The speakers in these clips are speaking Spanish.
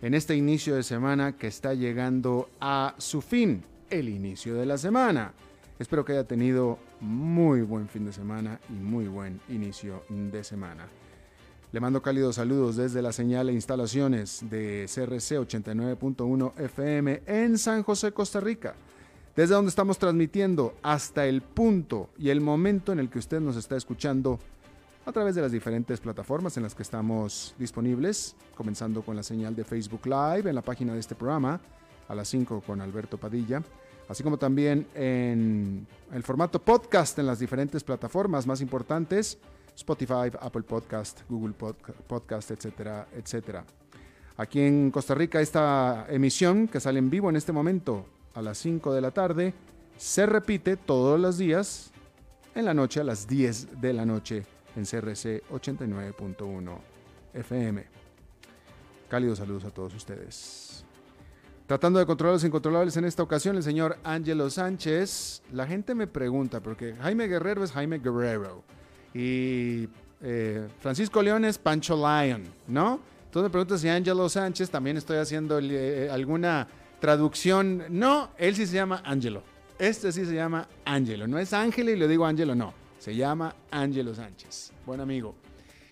en este inicio de semana que está llegando a su fin, el inicio de la semana. Espero que haya tenido muy buen fin de semana y muy buen inicio de semana. Le mando cálidos saludos desde la señal e instalaciones de CRC 89.1 FM en San José, Costa Rica, desde donde estamos transmitiendo hasta el punto y el momento en el que usted nos está escuchando a través de las diferentes plataformas en las que estamos disponibles, comenzando con la señal de Facebook Live en la página de este programa, a las 5 con Alberto Padilla, así como también en el formato podcast en las diferentes plataformas más importantes, Spotify, Apple Podcast, Google Podcast, etcétera, etcétera. Aquí en Costa Rica esta emisión que sale en vivo en este momento a las 5 de la tarde se repite todos los días en la noche a las 10 de la noche en CRC 89.1 FM. Cálidos saludos a todos ustedes. Tratando de controlar los incontrolables en esta ocasión, el señor Ángelo Sánchez. La gente me pregunta, porque Jaime Guerrero es Jaime Guerrero y eh, Francisco León es Pancho Lion, ¿no? Entonces me pregunta si Ángelo Sánchez también estoy haciendo eh, alguna traducción. No, él sí se llama Ángelo. Este sí se llama Ángelo. No es Ángel y le digo Ángelo, no. Se llama Ángelo Sánchez, buen amigo.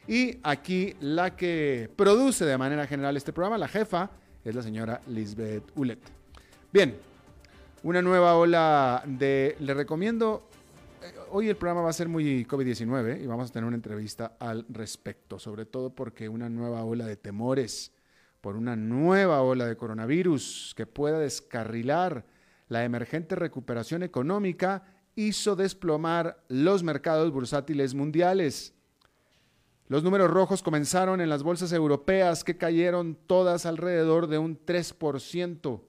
Y aquí la que produce de manera general este programa, la jefa, es la señora Lisbeth Ulet. Bien, una nueva ola de... Le recomiendo... Eh, hoy el programa va a ser muy COVID-19 y vamos a tener una entrevista al respecto, sobre todo porque una nueva ola de temores por una nueva ola de coronavirus que pueda descarrilar la emergente recuperación económica hizo desplomar los mercados bursátiles mundiales. Los números rojos comenzaron en las bolsas europeas que cayeron todas alrededor de un 3%.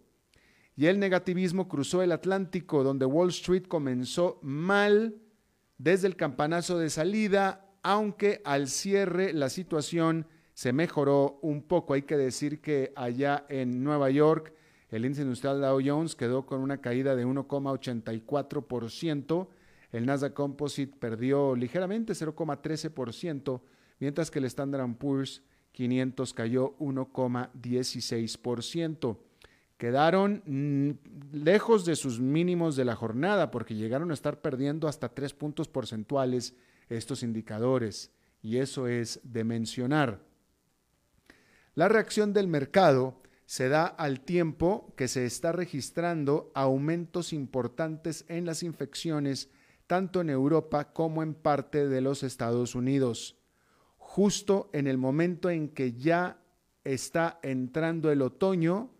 Y el negativismo cruzó el Atlántico, donde Wall Street comenzó mal desde el campanazo de salida, aunque al cierre la situación se mejoró un poco. Hay que decir que allá en Nueva York el índice industrial Dow Jones quedó con una caída de 1,84%. El Nasdaq Composite perdió ligeramente 0,13%, mientras que el Standard Poor's 500 cayó 1,16%. Quedaron mm, lejos de sus mínimos de la jornada porque llegaron a estar perdiendo hasta 3 puntos porcentuales estos indicadores y eso es de mencionar. La reacción del mercado se da al tiempo que se está registrando aumentos importantes en las infecciones tanto en Europa como en parte de los Estados Unidos, justo en el momento en que ya está entrando el otoño,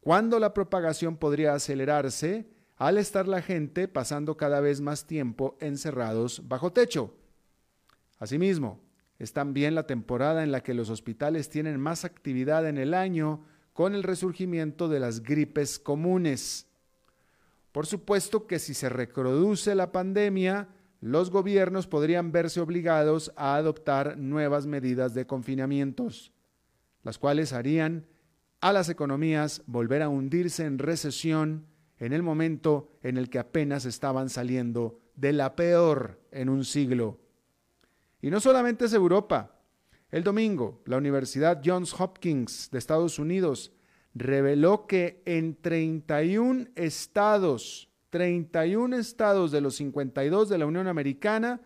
cuando la propagación podría acelerarse al estar la gente pasando cada vez más tiempo encerrados bajo techo. Asimismo, es también la temporada en la que los hospitales tienen más actividad en el año con el resurgimiento de las gripes comunes. Por supuesto que si se reproduce la pandemia, los gobiernos podrían verse obligados a adoptar nuevas medidas de confinamientos, las cuales harían a las economías volver a hundirse en recesión en el momento en el que apenas estaban saliendo de la peor en un siglo. Y no solamente es Europa, el domingo, la Universidad Johns Hopkins de Estados Unidos reveló que en 31 estados, 31 estados de los 52 de la Unión Americana,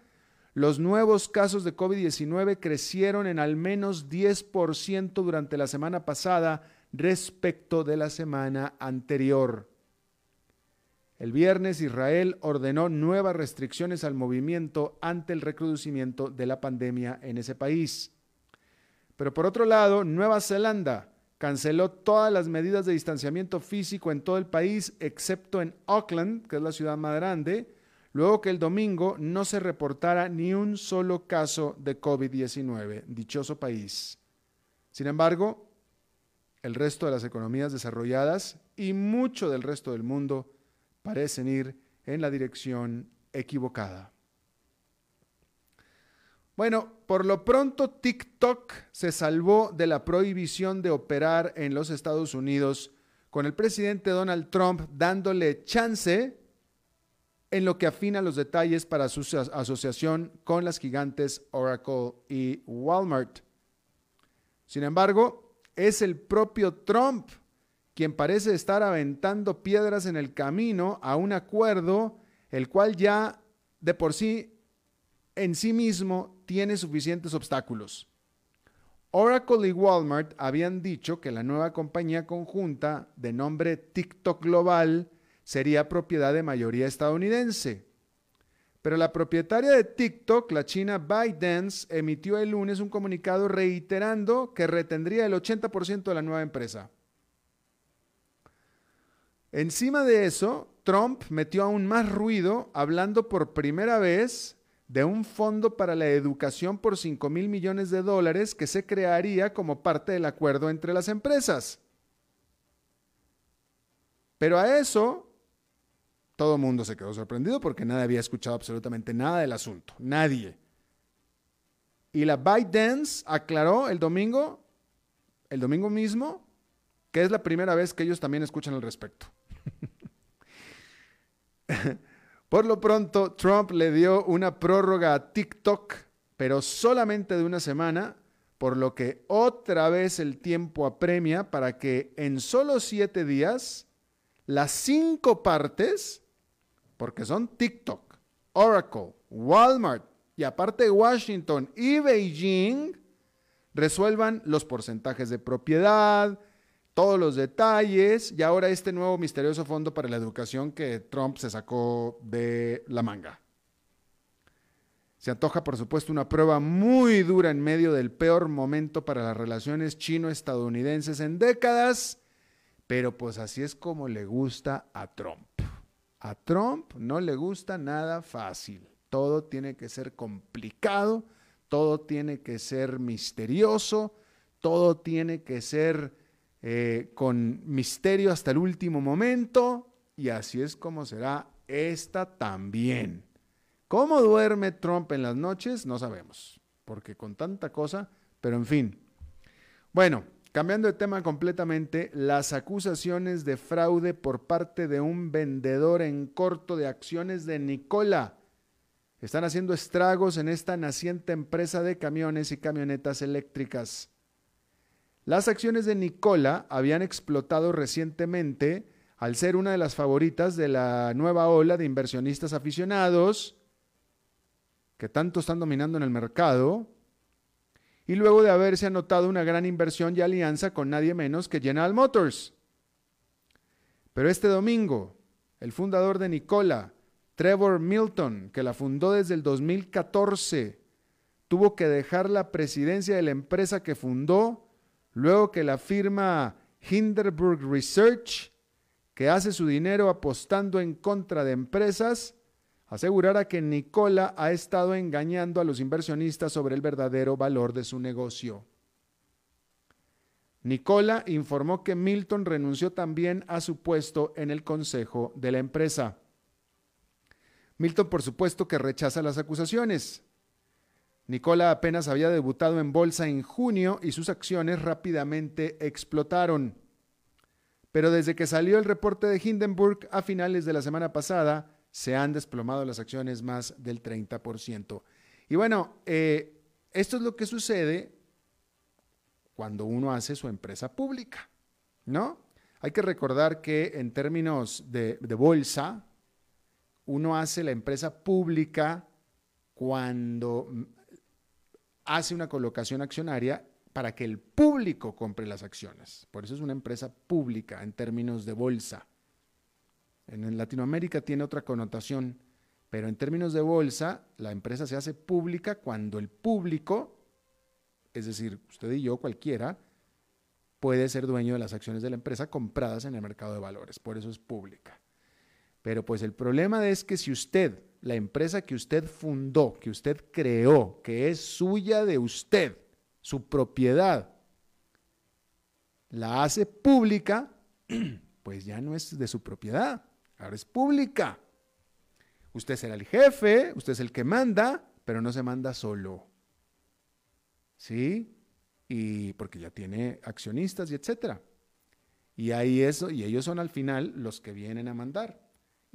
los nuevos casos de COVID-19 crecieron en al menos 10% durante la semana pasada respecto de la semana anterior. El viernes Israel ordenó nuevas restricciones al movimiento ante el recrudecimiento de la pandemia en ese país. Pero por otro lado, Nueva Zelanda canceló todas las medidas de distanciamiento físico en todo el país, excepto en Auckland, que es la ciudad más grande, luego que el domingo no se reportara ni un solo caso de COVID-19. Dichoso país. Sin embargo, el resto de las economías desarrolladas y mucho del resto del mundo parecen ir en la dirección equivocada. Bueno, por lo pronto TikTok se salvó de la prohibición de operar en los Estados Unidos con el presidente Donald Trump dándole chance en lo que afina los detalles para su asociación con las gigantes Oracle y Walmart. Sin embargo, es el propio Trump quien parece estar aventando piedras en el camino a un acuerdo el cual ya de por sí en sí mismo tiene suficientes obstáculos. Oracle y Walmart habían dicho que la nueva compañía conjunta de nombre TikTok Global sería propiedad de mayoría estadounidense. Pero la propietaria de TikTok, la china ByteDance, emitió el lunes un comunicado reiterando que retendría el 80% de la nueva empresa. Encima de eso, Trump metió aún más ruido hablando por primera vez de un fondo para la educación por 5 mil millones de dólares que se crearía como parte del acuerdo entre las empresas. Pero a eso todo el mundo se quedó sorprendido porque nadie había escuchado absolutamente nada del asunto. Nadie. Y la ByteDance aclaró el domingo, el domingo mismo, que es la primera vez que ellos también escuchan al respecto. Por lo pronto, Trump le dio una prórroga a TikTok, pero solamente de una semana, por lo que otra vez el tiempo apremia para que en solo siete días las cinco partes, porque son TikTok, Oracle, Walmart y aparte Washington y Beijing, resuelvan los porcentajes de propiedad, todos los detalles y ahora este nuevo misterioso fondo para la educación que Trump se sacó de la manga. Se antoja, por supuesto, una prueba muy dura en medio del peor momento para las relaciones chino-estadounidenses en décadas, pero pues así es como le gusta a Trump. A Trump no le gusta nada fácil. Todo tiene que ser complicado, todo tiene que ser misterioso, todo tiene que ser eh, con misterio hasta el último momento, y así es como será esta también. ¿Cómo duerme Trump en las noches? No sabemos, porque con tanta cosa, pero en fin. Bueno, cambiando de tema completamente, las acusaciones de fraude por parte de un vendedor en corto de acciones de Nicola están haciendo estragos en esta naciente empresa de camiones y camionetas eléctricas. Las acciones de Nicola habían explotado recientemente al ser una de las favoritas de la nueva ola de inversionistas aficionados que tanto están dominando en el mercado, y luego de haberse anotado una gran inversión y alianza con nadie menos que General Motors. Pero este domingo, el fundador de Nicola, Trevor Milton, que la fundó desde el 2014, tuvo que dejar la presidencia de la empresa que fundó Luego que la firma Hinderburg Research, que hace su dinero apostando en contra de empresas, asegurara que Nicola ha estado engañando a los inversionistas sobre el verdadero valor de su negocio. Nicola informó que Milton renunció también a su puesto en el consejo de la empresa. Milton, por supuesto, que rechaza las acusaciones. Nicola apenas había debutado en bolsa en junio y sus acciones rápidamente explotaron. Pero desde que salió el reporte de Hindenburg a finales de la semana pasada, se han desplomado las acciones más del 30%. Y bueno, eh, esto es lo que sucede cuando uno hace su empresa pública, ¿no? Hay que recordar que en términos de bolsa, uno hace la empresa pública cuando hace una colocación accionaria para que el público compre las acciones. Por eso es una empresa pública en términos de bolsa. En Latinoamérica tiene otra connotación, pero en términos de bolsa, la empresa se hace pública cuando el público, es decir, usted y yo, cualquiera, puede ser dueño de las acciones de la empresa compradas en el mercado de valores, por eso es pública. Pero pues el problema es que si usted, la empresa que usted fundó, que usted creó, que es suya de usted, su propiedad, la hace pública, pues ya no es de su propiedad, ahora es pública. Usted será el jefe, usted es el que manda, pero no se manda solo. ¿Sí? y porque ya tiene accionistas y etcétera. Y ahí eso, y ellos son al final los que vienen a mandar.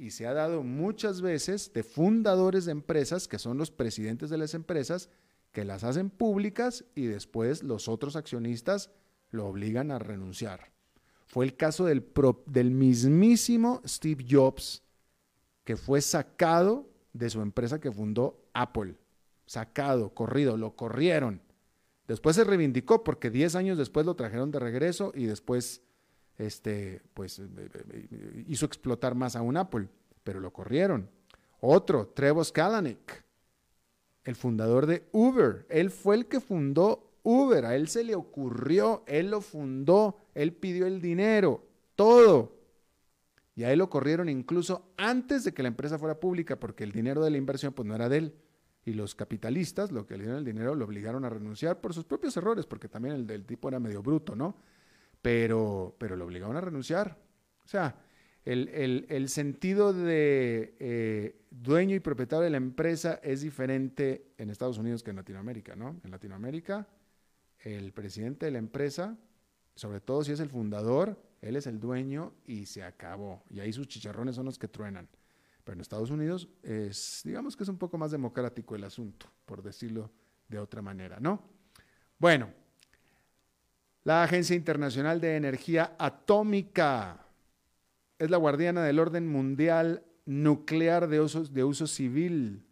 Y se ha dado muchas veces de fundadores de empresas, que son los presidentes de las empresas, que las hacen públicas y después los otros accionistas lo obligan a renunciar. Fue el caso del, del mismísimo Steve Jobs, que fue sacado de su empresa que fundó Apple. Sacado, corrido, lo corrieron Después se reivindicó porque 10 años después lo trajeron de regreso y después este, pues, eh, eh, hizo explotar más a un Apple, pero lo corrieron. Otro, Trevor Kalanick, el fundador de Uber. Él fue el que fundó Uber, a él se le ocurrió, él lo fundó, él pidió el dinero, todo. Y a él lo corrieron incluso antes de que la empresa fuera pública, porque el dinero de la inversión pues no era de él y los capitalistas, lo que le dieron el dinero, lo obligaron a renunciar por sus propios errores, porque también el del tipo era medio bruto, ¿no? Pero, pero lo obligaron a renunciar. O sea, el, sentido de eh, dueño y propietario de la empresa es diferente en Estados Unidos que en Latinoamérica, ¿no? En Latinoamérica, el presidente de la empresa, sobre todo si es el fundador, él es el dueño y se acabó. Y ahí sus chicharrones son los que truenan. Pero en Estados Unidos es, digamos que es un poco más democrático el asunto, por decirlo de otra manera, ¿no? Bueno, la Agencia Internacional de Energía Atómica es la guardiana del orden mundial nuclear de uso, de uso civil.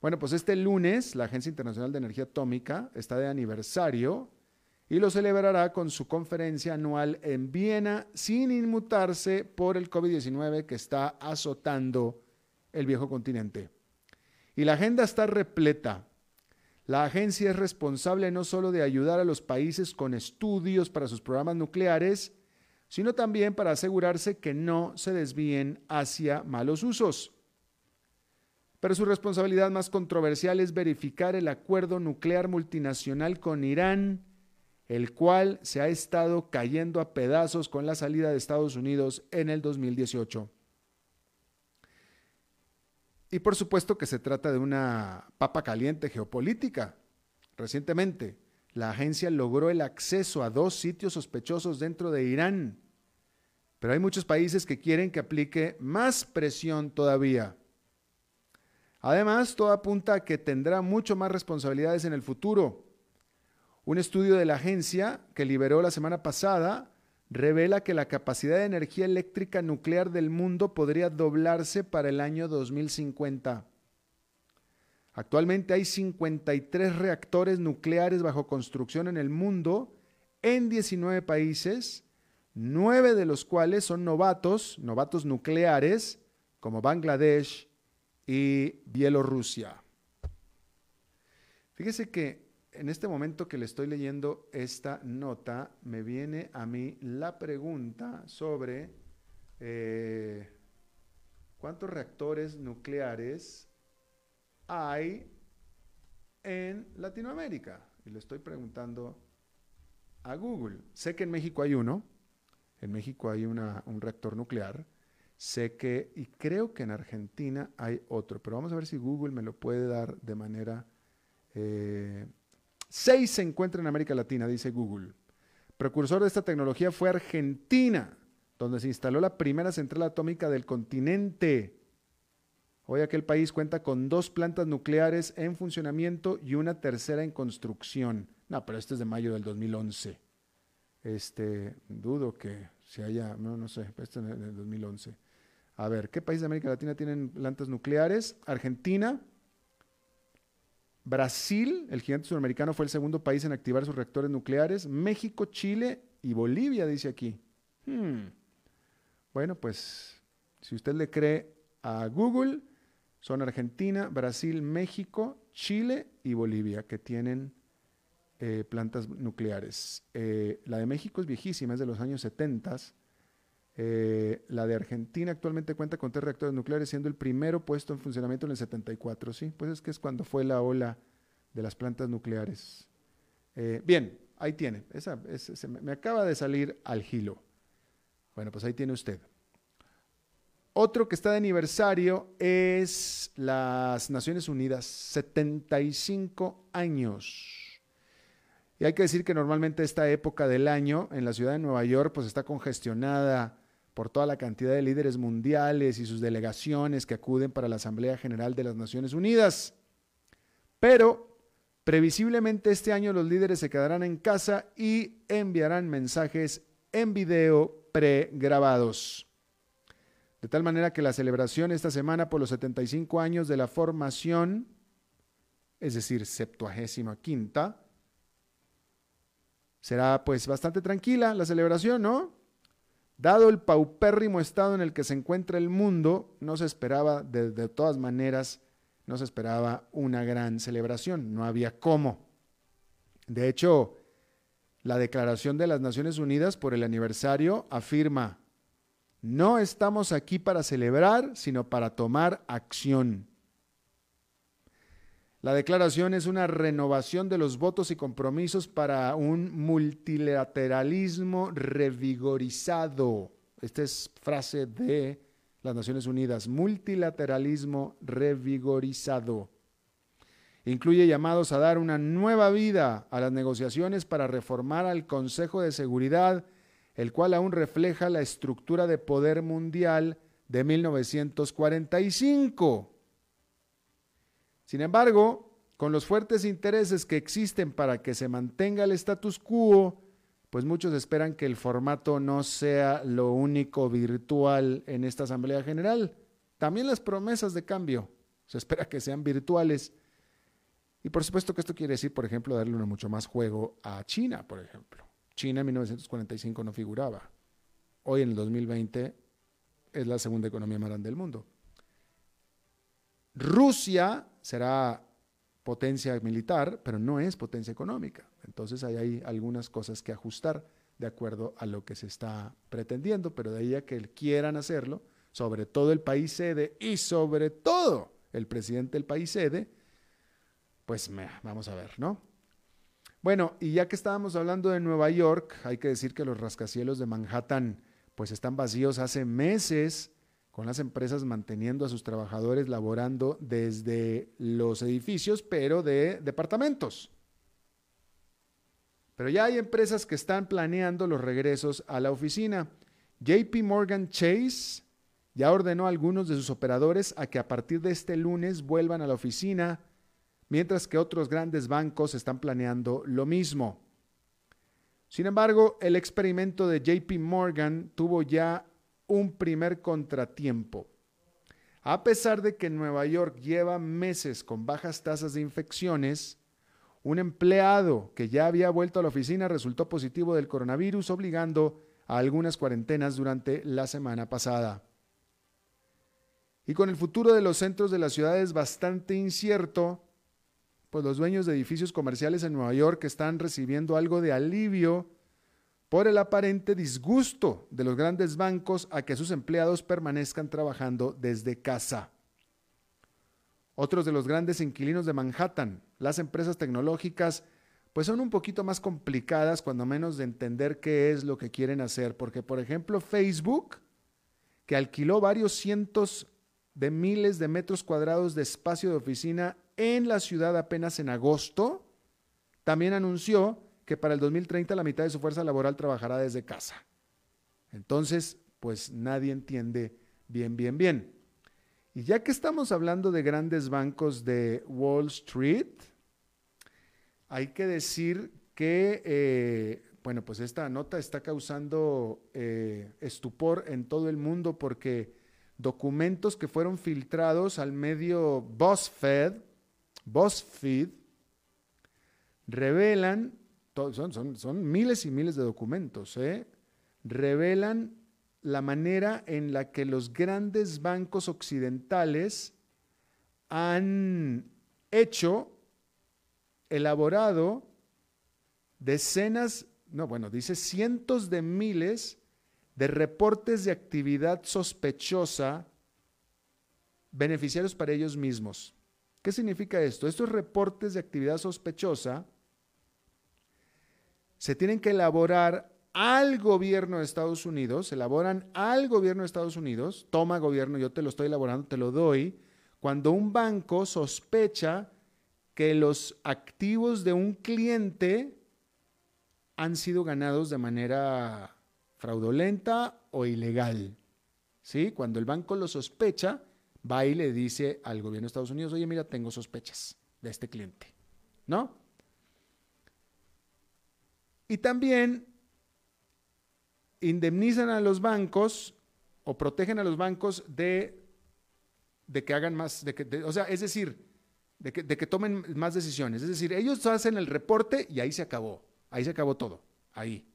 Bueno, pues este lunes la Agencia Internacional de Energía Atómica está de aniversario y lo celebrará con su conferencia anual en Viena sin inmutarse por el COVID-19 que está azotando el viejo continente. Y la agenda está repleta. La agencia es responsable no solo de ayudar a los países con estudios para sus programas nucleares, sino también para asegurarse que no se desvíen hacia malos usos. Pero su responsabilidad más controversial es verificar el acuerdo nuclear multinacional con Irán, el cual se ha estado cayendo a pedazos con la salida de Estados Unidos en el 2018. Y por supuesto que se trata de una papa caliente geopolítica. Recientemente, la agencia logró el acceso a dos sitios sospechosos dentro de Irán, pero hay muchos países que quieren que aplique más presión todavía. Además, todo apunta a que tendrá mucho más responsabilidades en el futuro un estudio de la agencia que liberó la semana pasada revela que la capacidad de energía eléctrica nuclear del mundo podría doblarse para el año 2050. Actualmente hay 53 reactores nucleares bajo construcción en el mundo en 19 países, nueve de los cuales son novatos, novatos nucleares, como Bangladesh y Bielorrusia. Fíjese que en este momento que le estoy leyendo esta nota, me viene a mí la pregunta sobre eh, cuántos reactores nucleares hay en Latinoamérica. Y le estoy preguntando a Google. Sé que en México hay uno, en México hay un reactor nuclear. Sé que, y creo que en Argentina hay otro, pero vamos a ver si Google me lo puede dar de manera... Eh, Seis se encuentran en América Latina, dice Google. Precursor de esta tecnología fue Argentina, donde se instaló la primera central atómica del continente. Hoy aquel país cuenta con dos plantas nucleares en funcionamiento y una tercera en construcción. No, pero este es de mayo del 2011. Este, dudo que se haya, no, no sé, este es del 2011. A ver, ¿qué países de América Latina tienen plantas nucleares? Argentina, Brasil, el gigante sudamericano, fue el segundo país en activar sus reactores nucleares. México, Chile y Bolivia, dice aquí. Hmm. Bueno, pues si usted le cree a Google, son Argentina, Brasil, México, Chile y Bolivia que tienen eh, plantas nucleares. Eh, la de México es viejísima, es de los años 70. Eh, la de Argentina actualmente cuenta con tres reactores nucleares, siendo el primero puesto en funcionamiento en el 74, ¿sí? Pues es que es cuando fue la ola de las plantas nucleares. bien, ahí tiene. Me acaba de salir al gilo. Bueno, pues ahí tiene usted. Otro que está de aniversario es las Naciones Unidas, 75 años. Y hay que decir que normalmente esta época del año en la ciudad de Nueva York pues está congestionada por toda la cantidad de líderes mundiales y sus delegaciones que acuden para la Asamblea General de las Naciones Unidas. Pero previsiblemente este año los líderes se quedarán en casa y enviarán mensajes en video pregrabados. De tal manera que la celebración esta semana por los 75 años de la formación, es decir, septuagésima quinta, será pues bastante tranquila la celebración, ¿no? Dado el paupérrimo estado en el que se encuentra el mundo, no se esperaba, de, de todas maneras, no se esperaba una gran celebración, no había cómo. De hecho, la Declaración de las Naciones Unidas por el aniversario afirma, no estamos aquí para celebrar, sino para tomar acción. La declaración es una renovación de los votos y compromisos para un multilateralismo revigorizado. Esta es frase de las Naciones Unidas, multilateralismo revigorizado. Incluye llamados a dar una nueva vida a las negociaciones para reformar al Consejo de Seguridad el cual aún refleja la estructura de poder mundial de 1945. Sin embargo, con los fuertes intereses que existen para que se mantenga el status quo, pues muchos esperan que el formato no sea lo único virtual en esta Asamblea General. También las promesas de cambio se espera que sean virtuales. Y por supuesto que esto quiere decir, por ejemplo, darle mucho más juego a China, por ejemplo. China en 1945 no figuraba. Hoy en el 2020 es la segunda economía más grande del mundo. Rusia será potencia militar, pero no es potencia económica. Entonces hay algunas cosas que ajustar de acuerdo a lo que se está pretendiendo, pero de ahí a que quieran hacerlo, sobre todo el país sede y sobre todo el presidente del país sede, pues vamos a ver, ¿no? Bueno, y ya que estábamos hablando de Nueva York, hay que decir que los rascacielos de Manhattan pues están vacíos hace meses con las empresas manteniendo a sus trabajadores laborando desde los edificios, pero de departamentos. Pero ya hay empresas que están planeando los regresos a la oficina. JP Morgan Chase ya ordenó a algunos de sus operadores a que a partir de este lunes vuelvan a la oficina mientras que otros grandes bancos están planeando lo mismo. Sin embargo, el experimento de JP Morgan tuvo ya un primer contratiempo. A pesar de que Nueva York lleva meses con bajas tasas de infecciones, un empleado que ya había vuelto a la oficina resultó positivo del coronavirus, obligando a algunas cuarentenas durante la semana pasada. Y con el futuro de los centros de las ciudades bastante incierto, pues los dueños de edificios comerciales en Nueva York están recibiendo algo de alivio por el aparente disgusto de los grandes bancos a que sus empleados permanezcan trabajando desde casa. Otros de los grandes inquilinos de Manhattan, las empresas tecnológicas, pues son un poquito más complicadas cuando menos de entender qué es lo que quieren hacer, porque por ejemplo Facebook, que alquiló varios cientos de miles de metros cuadrados de espacio de oficina en la ciudad apenas en agosto, también anunció que para el 2030 la mitad de su fuerza laboral trabajará desde casa. Entonces, pues nadie entiende bien, bien, bien. Y ya que estamos hablando de grandes bancos de Wall Street, hay que decir que, eh, bueno, pues esta nota está causando eh, estupor en todo el mundo porque documentos que fueron filtrados al medio BuzzFeed, BuzzFeed revelan, son, son, miles y miles de documentos, ¿eh? revelan la manera en la que los grandes bancos occidentales han hecho, elaborado decenas, no, bueno, dice cientos de miles de reportes de actividad sospechosa beneficiarios para ellos mismos. ¿Qué significa esto? Estos reportes de actividad sospechosa se tienen que elaborar al gobierno de Estados Unidos, se elaboran al gobierno de Estados Unidos, toma gobierno, yo te lo estoy elaborando, te lo doy, cuando un banco sospecha que los activos de un cliente han sido ganados de manera fraudulenta o ilegal. ¿Sí? Cuando el banco lo sospecha, va y le dice al gobierno de Estados Unidos, oye, mira, tengo sospechas de este cliente. ¿No? Y también indemnizan a los bancos o protegen a los bancos de, de que hagan más, de que, o sea, es decir, de que, de que tomen más decisiones. Es decir, ellos hacen el reporte y ahí se acabó, ahí se acabó todo, ahí.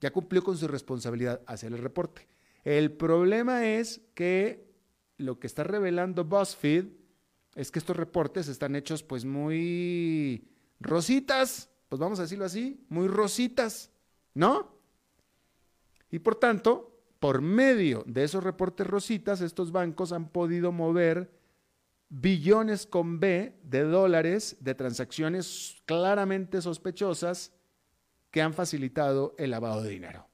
Ya cumplió con su responsabilidad hacer el reporte. El problema es que lo que está revelando BuzzFeed es que estos reportes están hechos pues muy rositas, pues vamos a decirlo así, muy rositas, ¿no? Y por tanto, por medio de esos reportes rositas, estos bancos han podido mover billones con B de dólares de transacciones claramente sospechosas que han facilitado el lavado de dinero.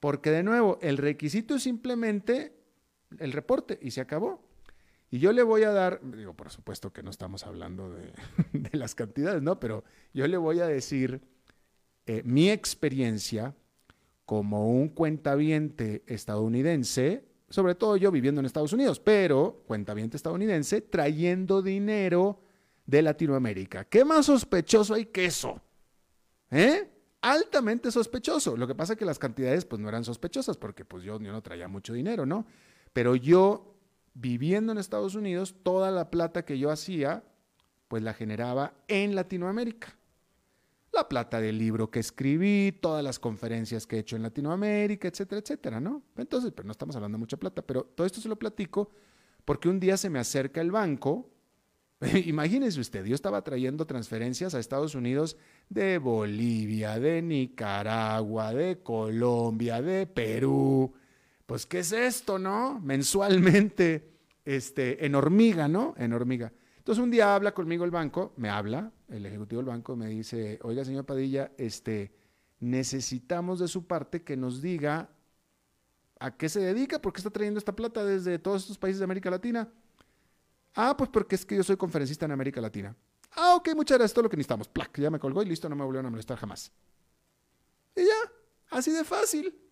Porque de nuevo, el requisito es simplemente el reporte y se acabó. Y yo le voy a dar, digo, por supuesto que no estamos hablando de, las cantidades, ¿no? Pero yo le voy a decir eh, mi experiencia como un cuentaviente estadounidense, sobre todo yo viviendo en Estados Unidos, pero cuentaviente estadounidense trayendo dinero de Latinoamérica. ¿Qué más sospechoso hay que eso? ¿Eh? Altamente sospechoso. Lo que pasa es que las cantidades pues no eran sospechosas porque pues yo, yo no traía mucho dinero, ¿no? Pero yo, viviendo en Estados Unidos, toda la plata que yo hacía, pues la generaba en Latinoamérica. La plata del libro que escribí, todas las conferencias que he hecho en Latinoamérica, etcétera, etcétera, ¿no? Entonces, pero no estamos hablando de mucha plata, pero todo esto se lo platico porque un día se me acerca el banco. Imagínese usted, yo estaba trayendo transferencias a Estados Unidos de Bolivia, de Nicaragua, de Colombia, de Perú, pues, ¿qué es esto, no? Mensualmente, este, en hormiga, ¿no? En hormiga. Entonces un día habla conmigo el banco, me habla, el ejecutivo del banco me dice, oiga, señor Padilla, este, necesitamos de su parte que nos diga a qué se dedica, por qué está trayendo esta plata desde todos estos países de América Latina. Ah, pues porque es que yo soy conferencista en América Latina. Ah, ok, muchas gracias, todo lo que necesitamos. Plac, ya me colgó y listo, no me volvieron a molestar jamás. Y ya, así de fácil.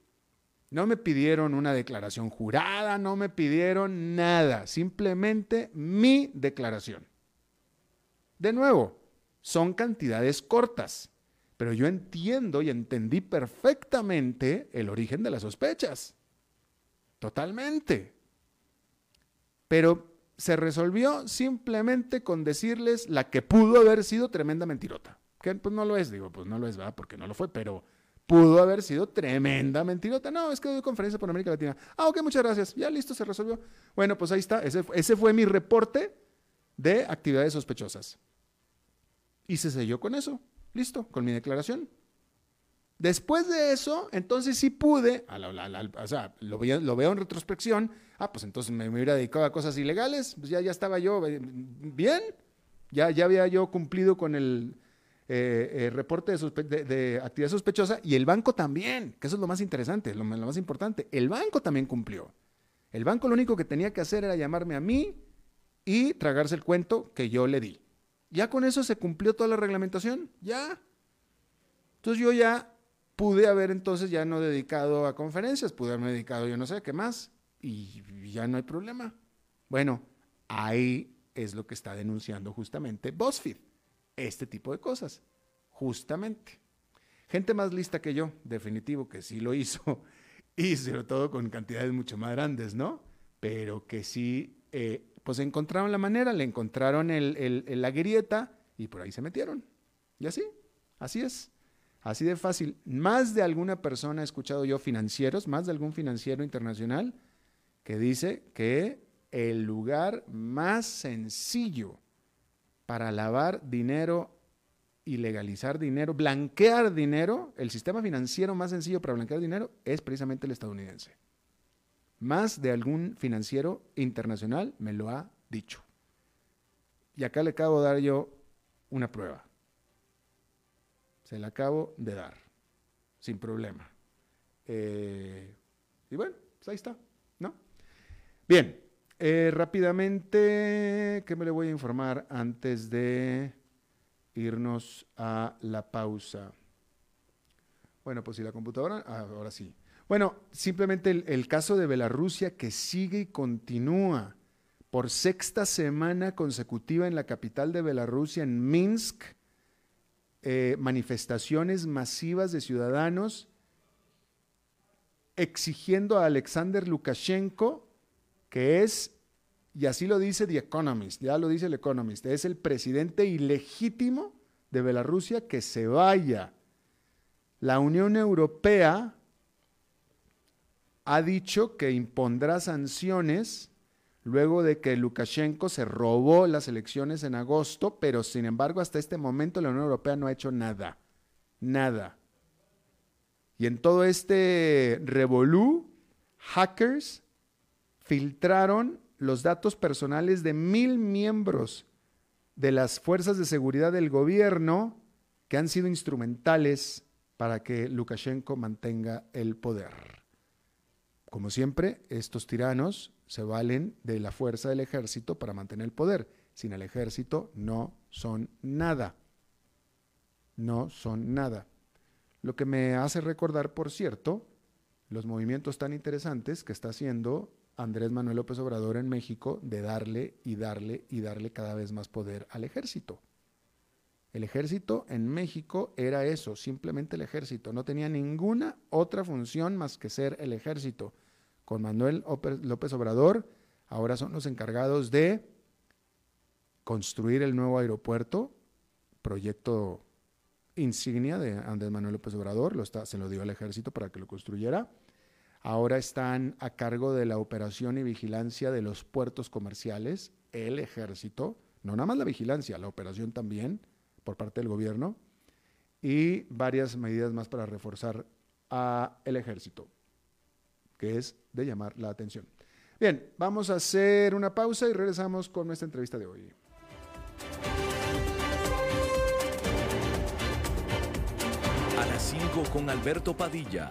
No me pidieron una declaración jurada, no me pidieron nada, simplemente mi declaración. De nuevo, son cantidades cortas, pero yo entiendo y entendí perfectamente el origen de las sospechas. Totalmente. Pero se resolvió simplemente con decirles la que pudo haber sido tremenda mentirota. Que pues no lo es, digo, pues no lo es, ¿verdad? Porque no lo fue, pero pudo haber sido tremenda mentirota. No, es que doy conferencia por América Latina. Ah, ok, muchas gracias. Ya listo, se resolvió. Bueno, pues ahí está. Ese, ese fue mi reporte de actividades sospechosas. Y se selló con eso. Listo, con mi declaración. Después de eso, entonces sí pude, o sea, lo, veo en retrospección, ah, pues entonces me, hubiera dedicado a cosas ilegales, pues ya, ya estaba yo eh, bien, ya, ya había yo cumplido con el, eh, eh, reporte de, actividad sospechosa y el banco también, que eso es lo más interesante, lo, más importante. El banco también cumplió. El banco lo único que tenía que hacer era llamarme a mí y tragarse el cuento que yo le di. Ya con eso se cumplió toda la reglamentación, ya. Entonces yo ya pude haber entonces ya no dedicado a conferencias, pude haberme dedicado yo no sé qué más y ya no hay problema. Bueno, ahí es lo que está denunciando justamente BuzzFeed este tipo de cosas, justamente. Gente más lista que yo, definitivo, que sí lo hizo, y sobre todo con cantidades mucho más grandes, ¿no? Pero que sí, eh, pues encontraron la manera, le encontraron el, la grieta y por ahí se metieron. Y así, así es. Así de fácil. Más de alguna persona he escuchado yo financieros, más de algún financiero internacional, que dice que el lugar más sencillo para lavar dinero y legalizar dinero, blanquear dinero, el sistema financiero más sencillo para blanquear dinero es precisamente el estadounidense. Más de algún financiero internacional me lo ha dicho. Y acá le acabo de dar yo una prueba. Se la acabo de dar, sin problema. Eh, y bueno, pues ahí está, ¿no? Bien, eh, rápidamente, ¿qué me le voy a informar antes de irnos a la pausa? Bueno, pues si la computadora, ah, ahora sí. Bueno, simplemente el, caso de Bielorrusia que sigue y continúa por sexta semana consecutiva en la capital de Bielorrusia, en Minsk, eh, manifestaciones masivas de ciudadanos exigiendo a Alexander Lukashenko, que es, y así lo dice The Economist, ya lo dice el Economist, es el presidente ilegítimo de Bielorrusia que se vaya. La Unión Europea ha dicho que impondrá sanciones luego de que Lukashenko se robó las elecciones en agosto, pero sin embargo hasta este momento la Unión Europea no ha hecho nada, nada. Y en todo este revolú, hackers filtraron los datos personales de mil miembros de las fuerzas de seguridad del gobierno que han sido instrumentales para que Lukashenko mantenga el poder. Como siempre, estos tiranos se valen de la fuerza del ejército para mantener el poder. Sin el ejército no son nada. No son nada. Lo que me hace recordar, por cierto, los movimientos tan interesantes que está haciendo Andrés Manuel López Obrador en México de darle y darle y darle cada vez más poder al ejército. El ejército en México era eso, simplemente el ejército. No tenía ninguna otra función más que ser el ejército. Con Manuel López Obrador, ahora son los encargados de construir el nuevo aeropuerto, proyecto insignia de Andrés Manuel López Obrador, se lo dio al ejército para que lo construyera. Ahora están a cargo de la operación y vigilancia de los puertos comerciales, el ejército, no nada más la vigilancia, la operación también por parte del gobierno y varias medidas más para reforzar a el ejército, que es de llamar la atención. Bien, vamos a hacer una pausa y regresamos con nuestra entrevista de hoy. con Alberto Padilla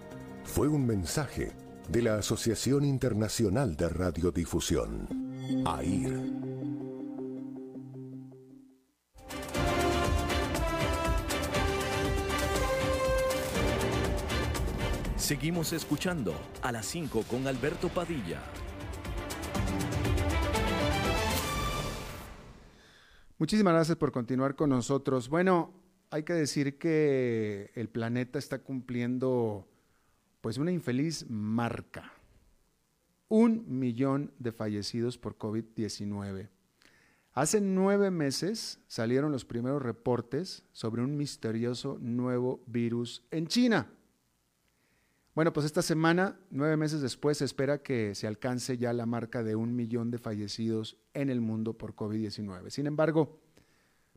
fue un mensaje de la Asociación Internacional de Radiodifusión, AIR. Seguimos escuchando a las 5 con Alberto Padilla. Muchísimas gracias por continuar con nosotros. Bueno, hay que decir que el planeta está cumpliendo pues una infeliz marca. Un millón de fallecidos por COVID-19. Hace nueve meses salieron los primeros reportes sobre un misterioso nuevo virus en China. Bueno, pues esta semana, nueve meses después, se espera que se alcance ya la marca de un millón de fallecidos en el mundo por COVID-19. Sin embargo,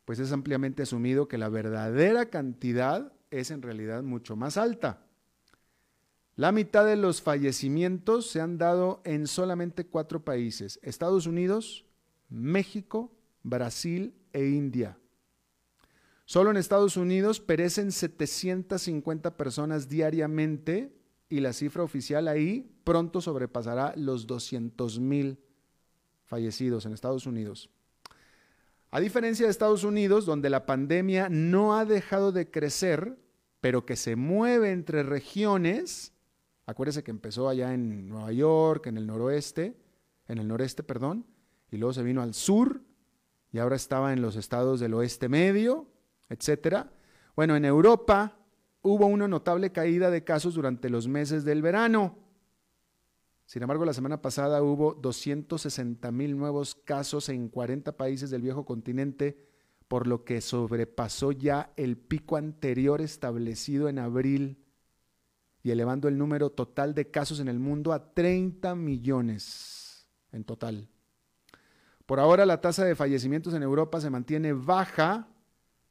pues es ampliamente asumido que la verdadera cantidad es en realidad mucho más alta. La mitad de los fallecimientos se han dado en solamente cuatro países, Estados Unidos, México, Brasil e India. Solo en Estados Unidos perecen 750 personas diariamente y la cifra oficial ahí pronto sobrepasará los 200 mil fallecidos en Estados Unidos. A diferencia de Estados Unidos, donde la pandemia no ha dejado de crecer, pero que se mueve entre regiones, acuérdese que empezó allá en Nueva York, en el noroeste, en el noreste, perdón, y luego se vino al sur y ahora estaba en los estados del oeste medio, etcétera. Bueno, en Europa hubo una notable caída de casos durante los meses del verano. Sin embargo, la semana pasada hubo 260 mil nuevos casos en 40 países del viejo continente, por lo que sobrepasó ya el pico anterior establecido en abril y elevando el número total de casos en el mundo a 30 millones en total. Por ahora la tasa de fallecimientos en Europa se mantiene baja,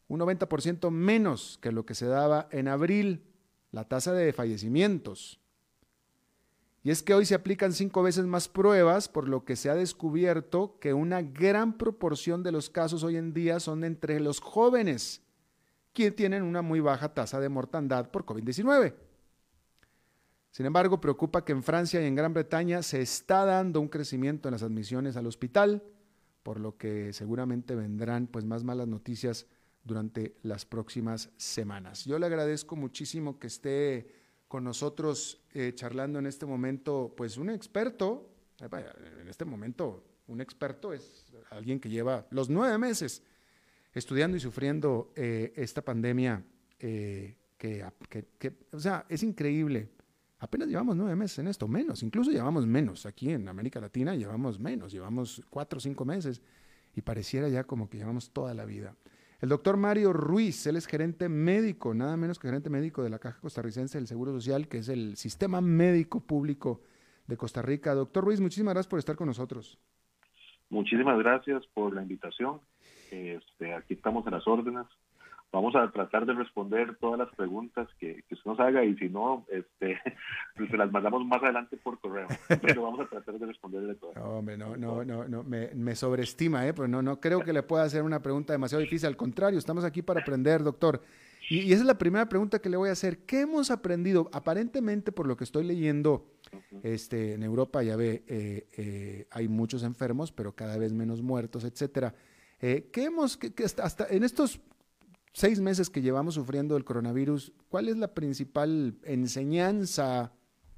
un 90% menos que lo que se daba en abril, la tasa de fallecimientos. Y es que hoy se aplican cinco veces más pruebas, por lo que se ha descubierto que una gran proporción de los casos hoy en día son entre los jóvenes, quienes tienen una muy baja tasa de mortandad por COVID-19. Sin embargo, preocupa que en Francia y en Gran Bretaña se está dando un crecimiento en las admisiones al hospital, por lo que seguramente vendrán pues más malas noticias durante las próximas semanas. Yo le agradezco muchísimo que esté con nosotros eh, charlando en este momento, pues un experto, eh, en este momento un experto es alguien que lleva los nueve meses estudiando y sufriendo eh, esta pandemia que, que, o sea, es increíble Apenas llevamos nueve meses en esto, menos, incluso llevamos menos. Aquí en América Latina llevamos menos, llevamos cuatro o cinco meses y pareciera ya como que llevamos toda la vida. El doctor Mario Ruiz, él es gerente médico, nada menos que gerente médico de la Caja Costarricense del Seguro Social, que es el sistema médico público de Costa Rica. Doctor Ruiz, muchísimas gracias por estar con nosotros. Muchísimas gracias por la invitación. Este, aquí estamos en las órdenes vamos a tratar de responder todas las preguntas que, usted nos haga y si no, este, pues se las mandamos más adelante por correo, pero vamos a tratar de responderle todas. No, hombre, no, no, no, no me, me, sobreestima, ¿eh? Pero no, no creo que le pueda hacer una pregunta demasiado difícil, al contrario, estamos aquí para aprender, doctor. Y, esa es la primera pregunta que le voy a hacer. ¿Qué hemos aprendido? Aparentemente, por lo que estoy leyendo, este, en Europa ya ve, eh, eh, hay muchos enfermos, pero cada vez menos muertos, etcétera. Eh, ¿Qué hemos, que, hasta en estos seis meses que llevamos sufriendo el coronavirus, ¿cuál es la principal enseñanza,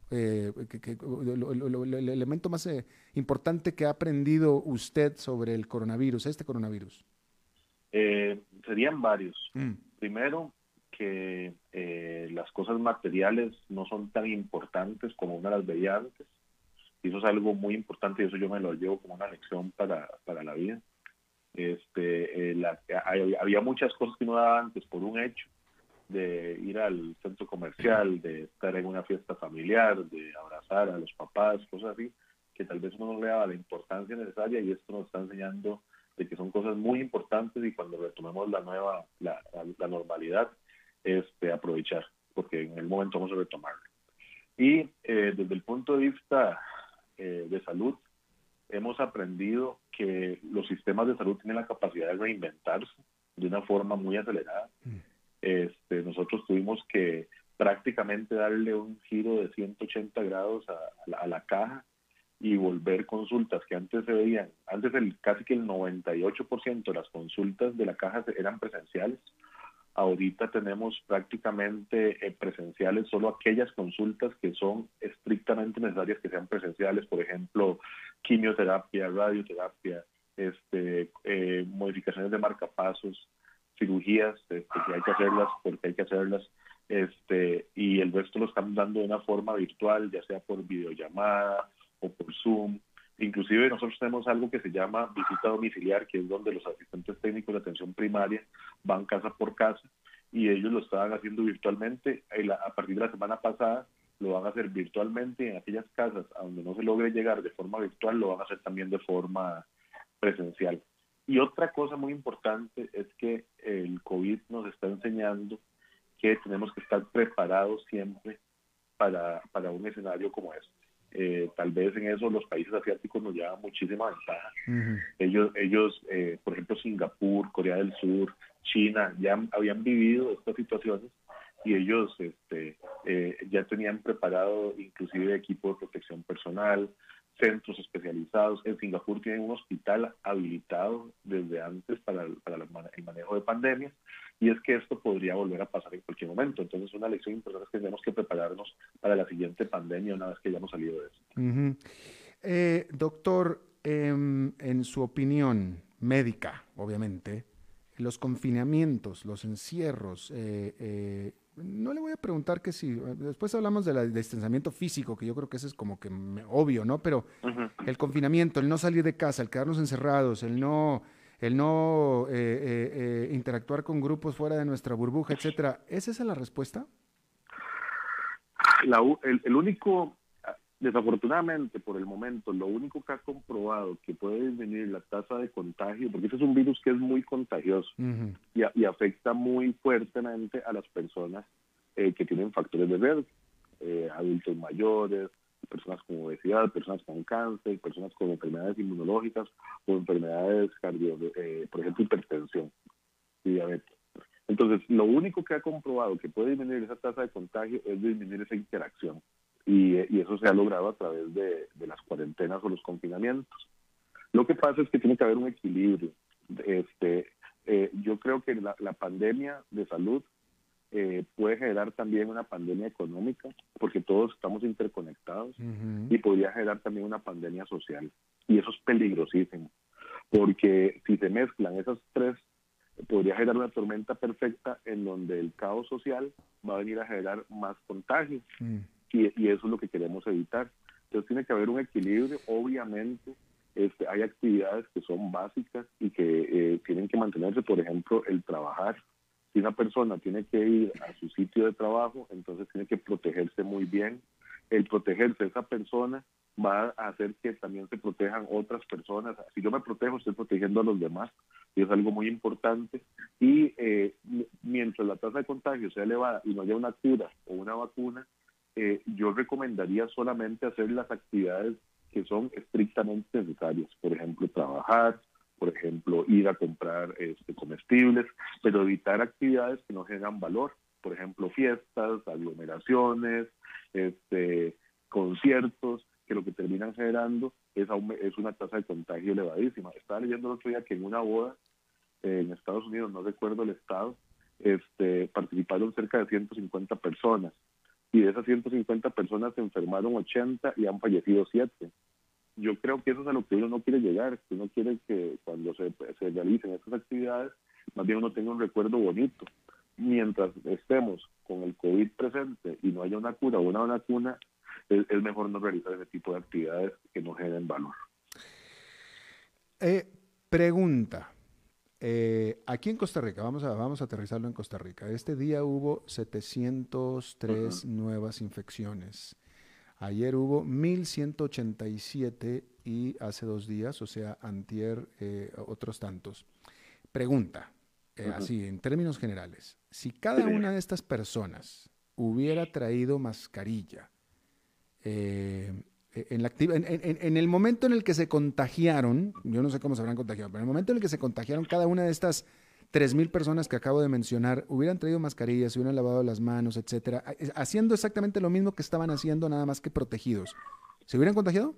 eh, el, elemento más eh, importante que ha aprendido usted sobre el coronavirus, este coronavirus? Eh, serían varios. Mm. Primero, que las cosas materiales no son tan importantes como una las veía antes. Y eso es algo muy importante y eso yo me lo llevo como una lección para, para la vida. Este, eh, había muchas cosas que no daba antes por un hecho de ir al centro comercial, de estar en una fiesta familiar, de abrazar a los papás, cosas así, que tal vez uno no le daba la importancia necesaria y esto nos está enseñando de que son cosas muy importantes y cuando retomemos la nueva, la, normalidad, este, aprovechar, porque en el momento vamos a retomarlo. Y eh, desde el punto de vista eh, de salud, hemos aprendido que los sistemas de salud tienen la capacidad de reinventarse de una forma muy acelerada. Mm. Este, nosotros tuvimos que prácticamente darle un giro de 180 grados a, la, caja y volver consultas que antes se veían, antes el, casi que el 98% de las consultas de la caja eran presenciales, ahorita tenemos prácticamente eh, presenciales solo aquellas consultas que son estrictamente necesarias que sean presenciales, por ejemplo, quimioterapia, radioterapia, este, eh, modificaciones de marcapasos, cirugías este, que hay que hacerlas porque hay que hacerlas. este, y el resto lo están dando de una forma virtual, ya sea por videollamada o por Zoom. Inclusive nosotros tenemos algo que se llama visita domiciliar, que es donde los asistentes técnicos de atención primaria van casa por casa y ellos lo estaban haciendo virtualmente. A partir de la semana pasada lo van a hacer virtualmente en aquellas casas a donde no se logre llegar de forma virtual, lo van a hacer también de forma presencial. Y otra cosa muy importante es que el COVID nos está enseñando que tenemos que estar preparados siempre para, para un escenario como este. Eh, tal vez en eso los países asiáticos nos llevan muchísima ventaja. Ellos, ellos eh, por ejemplo, Singapur, Corea del Sur, China, ya habían vivido estas situaciones y ellos este, eh, ya tenían preparado inclusive equipo de protección personal, centros especializados. En Singapur tienen un hospital habilitado desde antes para, para el manejo de pandemias y es que esto podría volver a pasar en cualquier momento. Entonces, una lección importante es que tenemos que prepararnos para la siguiente pandemia una vez que hayamos salido de esto. Eh, doctor, em, en su opinión médica, obviamente, los confinamientos, los encierros, eh, eh, no le voy a preguntar que si, después hablamos del distanciamiento físico, que yo creo que eso es como que obvio, ¿no? Pero el confinamiento, el no salir de casa, el quedarnos encerrados, el no el no eh, eh, eh, interactuar con grupos fuera de nuestra burbuja, etcétera. ¿Es esa la respuesta? el, único, desafortunadamente por el momento, lo único que ha comprobado que puede disminuir la tasa de contagio, porque este es un virus que es muy contagioso y, afecta muy fuertemente a las personas que tienen factores de riesgo, adultos mayores, personas con obesidad, personas con cáncer, personas con enfermedades inmunológicas o enfermedades cardio, eh, por ejemplo, hipertensión y diabetes. Entonces, lo único que ha comprobado que puede disminuir esa tasa de contagio es disminuir esa interacción. Y, eso se ha logrado a través de, las cuarentenas o los confinamientos. Lo que pasa es que tiene que haber un equilibrio. Este, eh, yo creo que la, la pandemia de salud eh, puede generar también una pandemia económica, porque todos estamos interconectados, y podría generar también una pandemia social. Y eso es peligrosísimo, porque si se mezclan esas tres, podría generar una tormenta perfecta en donde el caos social va a venir a generar más contagios, mm. Y, eso es lo que queremos evitar. Entonces tiene que haber un equilibrio, obviamente. Este, hay actividades que son básicas y que eh, tienen que mantenerse, por ejemplo, el trabajar, si una persona tiene que ir a su sitio de trabajo, entonces tiene que protegerse muy bien. El protegerse esa persona va a hacer que también se protejan otras personas. Si yo me protejo, estoy protegiendo a los demás y es algo muy importante. Y eh, mientras la tasa de contagio sea elevada y no haya una cura o una vacuna, eh, yo recomendaría solamente hacer las actividades que son estrictamente necesarias. Por ejemplo, trabajar, por ejemplo, ir a comprar este, comestibles, pero evitar actividades que no generan valor, por ejemplo, fiestas, aglomeraciones, este, conciertos, que lo que terminan generando es, es una tasa de contagio elevadísima. Estaba leyendo el otro día que en una boda en Estados Unidos, no recuerdo el estado, este, participaron cerca de 150 personas y de esas 150 personas se enfermaron 80 y han fallecido 7 yo creo que eso es a lo que uno no quiere llegar, que uno quiere que cuando se, realicen estas actividades, más bien uno tenga un recuerdo bonito. Mientras estemos con el COVID presente y no haya una cura o una vacuna, es, es mejor no realizar ese tipo de actividades que no generen valor. Eh, pregunta. Eh, aquí en Costa Rica, vamos a, vamos a aterrizarlo en Costa Rica. Este día hubo 703 nuevas infecciones. Ayer hubo 1187 y hace dos días, o sea, antier, eh, otros tantos. Pregunta, eh, así, en términos generales, si cada una de estas personas hubiera traído mascarilla, eh, en, la en, en, el momento en el que se contagiaron, yo no sé cómo se habrán contagiado, pero en el momento en el que se contagiaron cada una de estas 3.000 personas que acabo de mencionar hubieran traído mascarillas, hubieran lavado las manos, etcétera, haciendo exactamente lo mismo que estaban haciendo, nada más que protegidos, ¿se hubieran contagiado?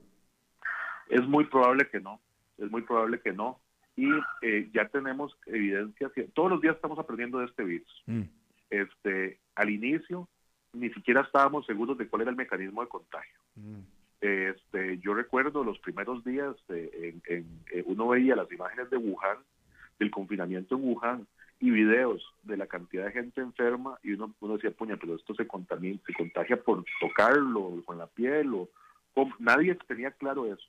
Es muy probable que no, es muy probable que no. Y eh, ya tenemos evidencia, todos los días estamos aprendiendo de este virus. Mm. Este, al inicio ni siquiera estábamos seguros de cuál era el mecanismo de contagio. Mm. Este, yo recuerdo los primeros días, eh, en, uno veía las imágenes de Wuhan del confinamiento en Wuhan y videos de la cantidad de gente enferma y uno, uno decía, puña, pero esto se, contamina, se contagia por tocarlo con la piel o nadie tenía claro eso.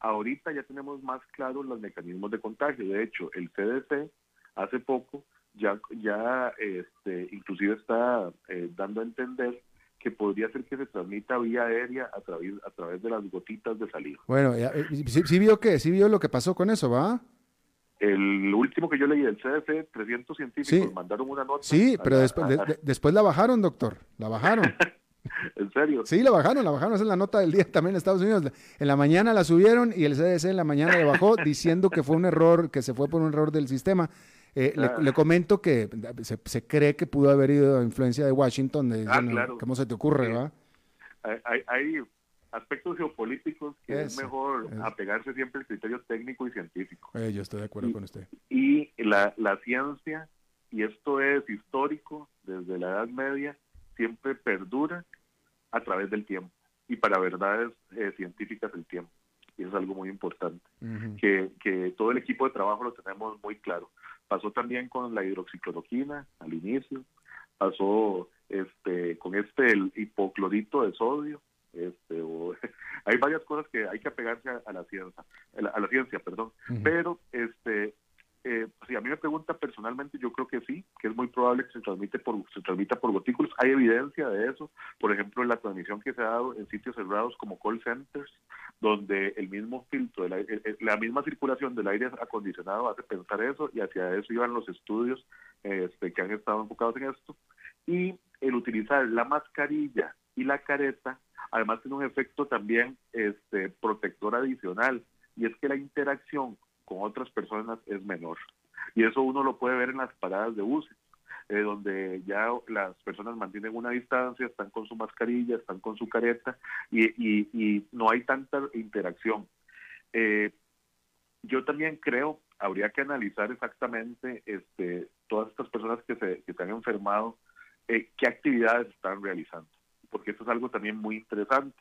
Ahorita ya tenemos más claros los mecanismos de contagio. De hecho, el CDC hace poco ya, ya este, inclusive está eh, dando a entender que podría ser que se transmita vía aérea a través, a través de las gotitas de saliva. Bueno, eh, ¿sí, vio que sí vio lo que pasó con eso, ¿va? El último que yo leí del CDC, 300 científicos mandaron una nota. Sí, pero después, después la bajaron, doctor, la bajaron. ¿En serio? Sí, la bajaron, la bajaron, esa es la nota del día también en Estados Unidos. En la mañana la subieron y el CDC en la mañana la bajó diciendo que fue un error, que se fue por un error del sistema. Eh, le, ah. comento que se, cree que pudo haber ido a influencia de Washington. De, ah, claro. ¿Cómo se te ocurre, va? Hay, aspectos geopolíticos que es, mejor apegarse siempre al criterio técnico y científico. Eh, yo estoy de acuerdo con usted. Y la, la ciencia, y esto es histórico desde la Edad Media, siempre perdura a través del tiempo y para verdades eh, científicas el tiempo. Y eso es algo muy importante, que, que todo el equipo de trabajo lo tenemos muy claro. Pasó también con la hidroxicloroquina al inicio, pasó este con este el hipoclorito de sodio, este hay varias cosas que hay que apegarse a, la ciencia, a la, ciencia, perdón, pero este eh, si a mí me pregunta personalmente, yo creo que sí, que es muy probable que se transmite por se transmita por gotículos. Hay evidencia de eso, por ejemplo, en la transmisión que se ha dado en sitios cerrados como call centers, donde el mismo filtro, la misma circulación del aire acondicionado hace pensar eso y hacia eso iban los estudios este, que han estado enfocados en esto. Y el utilizar la mascarilla y la careta, además tiene un efecto también este, protector adicional, y es que la interacción con otras personas es menor. Y eso uno lo puede ver en las paradas de buses, eh, donde ya las personas mantienen una distancia, están con su mascarilla, están con su careta y, no hay tanta interacción. Eh, yo también creo, habría que analizar exactamente este, todas estas personas que se, que han enfermado, eh, qué actividades están realizando, porque eso es algo también muy interesante.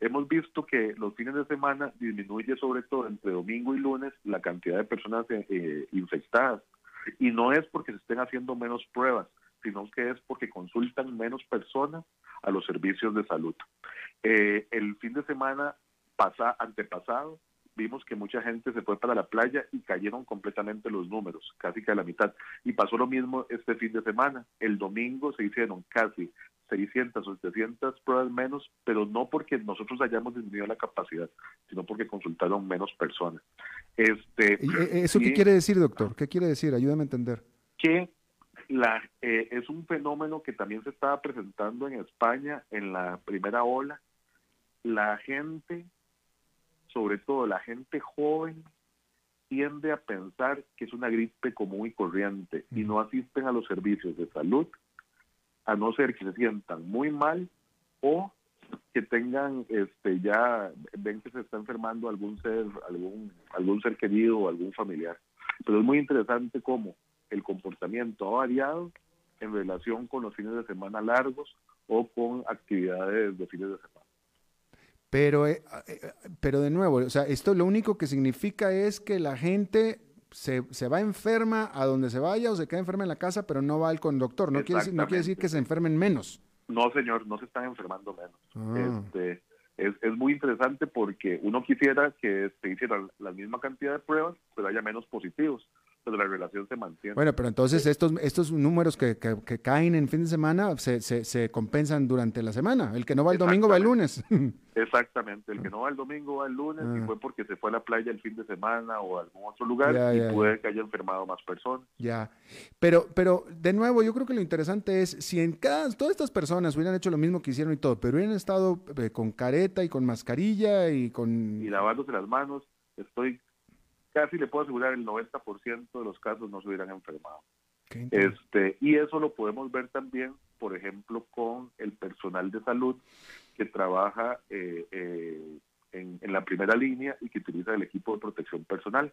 Hemos visto que los fines de semana disminuye sobre todo entre domingo y lunes la cantidad de personas eh, eh, infectadas. Y no es porque se estén haciendo menos pruebas, sino que es porque consultan menos personas a los servicios de salud. Eh, el fin de semana pasa, antepasado vimos que mucha gente se fue para la playa y cayeron completamente los números, casi que a la mitad. Y pasó lo mismo este fin de semana. El domingo se hicieron casi 600 o 700 pruebas menos, pero no porque nosotros hayamos disminuido la capacidad, sino porque consultaron menos personas. Este, eh, ¿Eso qué quiere decir, doctor? ¿Qué quiere decir? Ayúdame a entender. Que la, eh, es un fenómeno que también se estaba presentando en España en la primera ola. La gente, sobre todo la gente joven, tiende a pensar que es una gripe común y corriente y no asisten a los servicios de salud a no ser que se sientan muy mal o que tengan este ya ven que se está enfermando algún ser algún algún ser querido o algún familiar. Pero es muy interesante cómo el comportamiento ha variado en relación con los fines de semana largos o con actividades de fines de semana. Pero eh, eh, pero de nuevo o sea esto lo único que significa es que la gente se, se, va enferma a donde se vaya o se queda enferma en la casa, pero no va al conductor. No quiere, no quiere decir que se enfermen menos. No, señor, no se están enfermando menos. Ah. Este, es, es, muy interesante porque uno quisiera que se hicieran la misma cantidad de pruebas, pero haya menos positivos la relación se mantiene. Bueno, pero entonces estos, estos números que, que, caen en fin de semana se, se, se, compensan durante la semana. El que no va el domingo va el lunes. Exactamente, el que no va el domingo va el lunes y ah. fue porque se fue a la playa el fin de semana o a algún otro lugar y puede que haya enfermado más personas. Ya, pero, pero de nuevo yo creo que lo interesante es si en cada, todas estas personas hubieran hecho lo mismo que hicieron y todo, pero hubieran estado eh, con careta y con mascarilla y con... Y lavándose las manos, estoy casi le puedo asegurar el 90% de los casos no se hubieran enfermado. Este, y eso lo podemos ver también, por ejemplo, con el personal de salud que trabaja eh, eh, en, en, la primera línea y que utiliza el equipo de protección personal.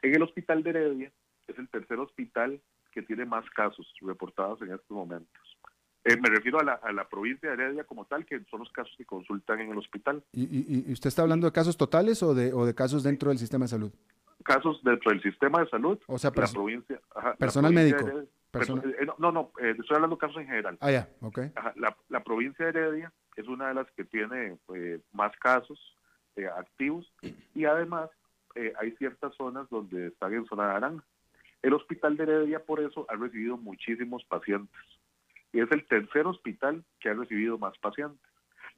En el hospital de Heredia es el tercer hospital que tiene más casos reportados en estos momentos. Eh, me refiero a la, a la, provincia de Heredia como tal, que son los casos que consultan en el hospital. ¿Y, y, usted está hablando de casos totales o de, o de casos dentro del sistema de salud? Casos dentro del sistema de salud. O sea, la provincia, personal médico. Eh, no, no, eh, estoy hablando de casos en general. Ah, ya, ok. la, provincia de Heredia es una de las que tiene eh, más casos activos y además hay ciertas zonas donde están en zona naranja. El hospital de Heredia por eso ha recibido muchísimos pacientes y es el tercer hospital que ha recibido más pacientes.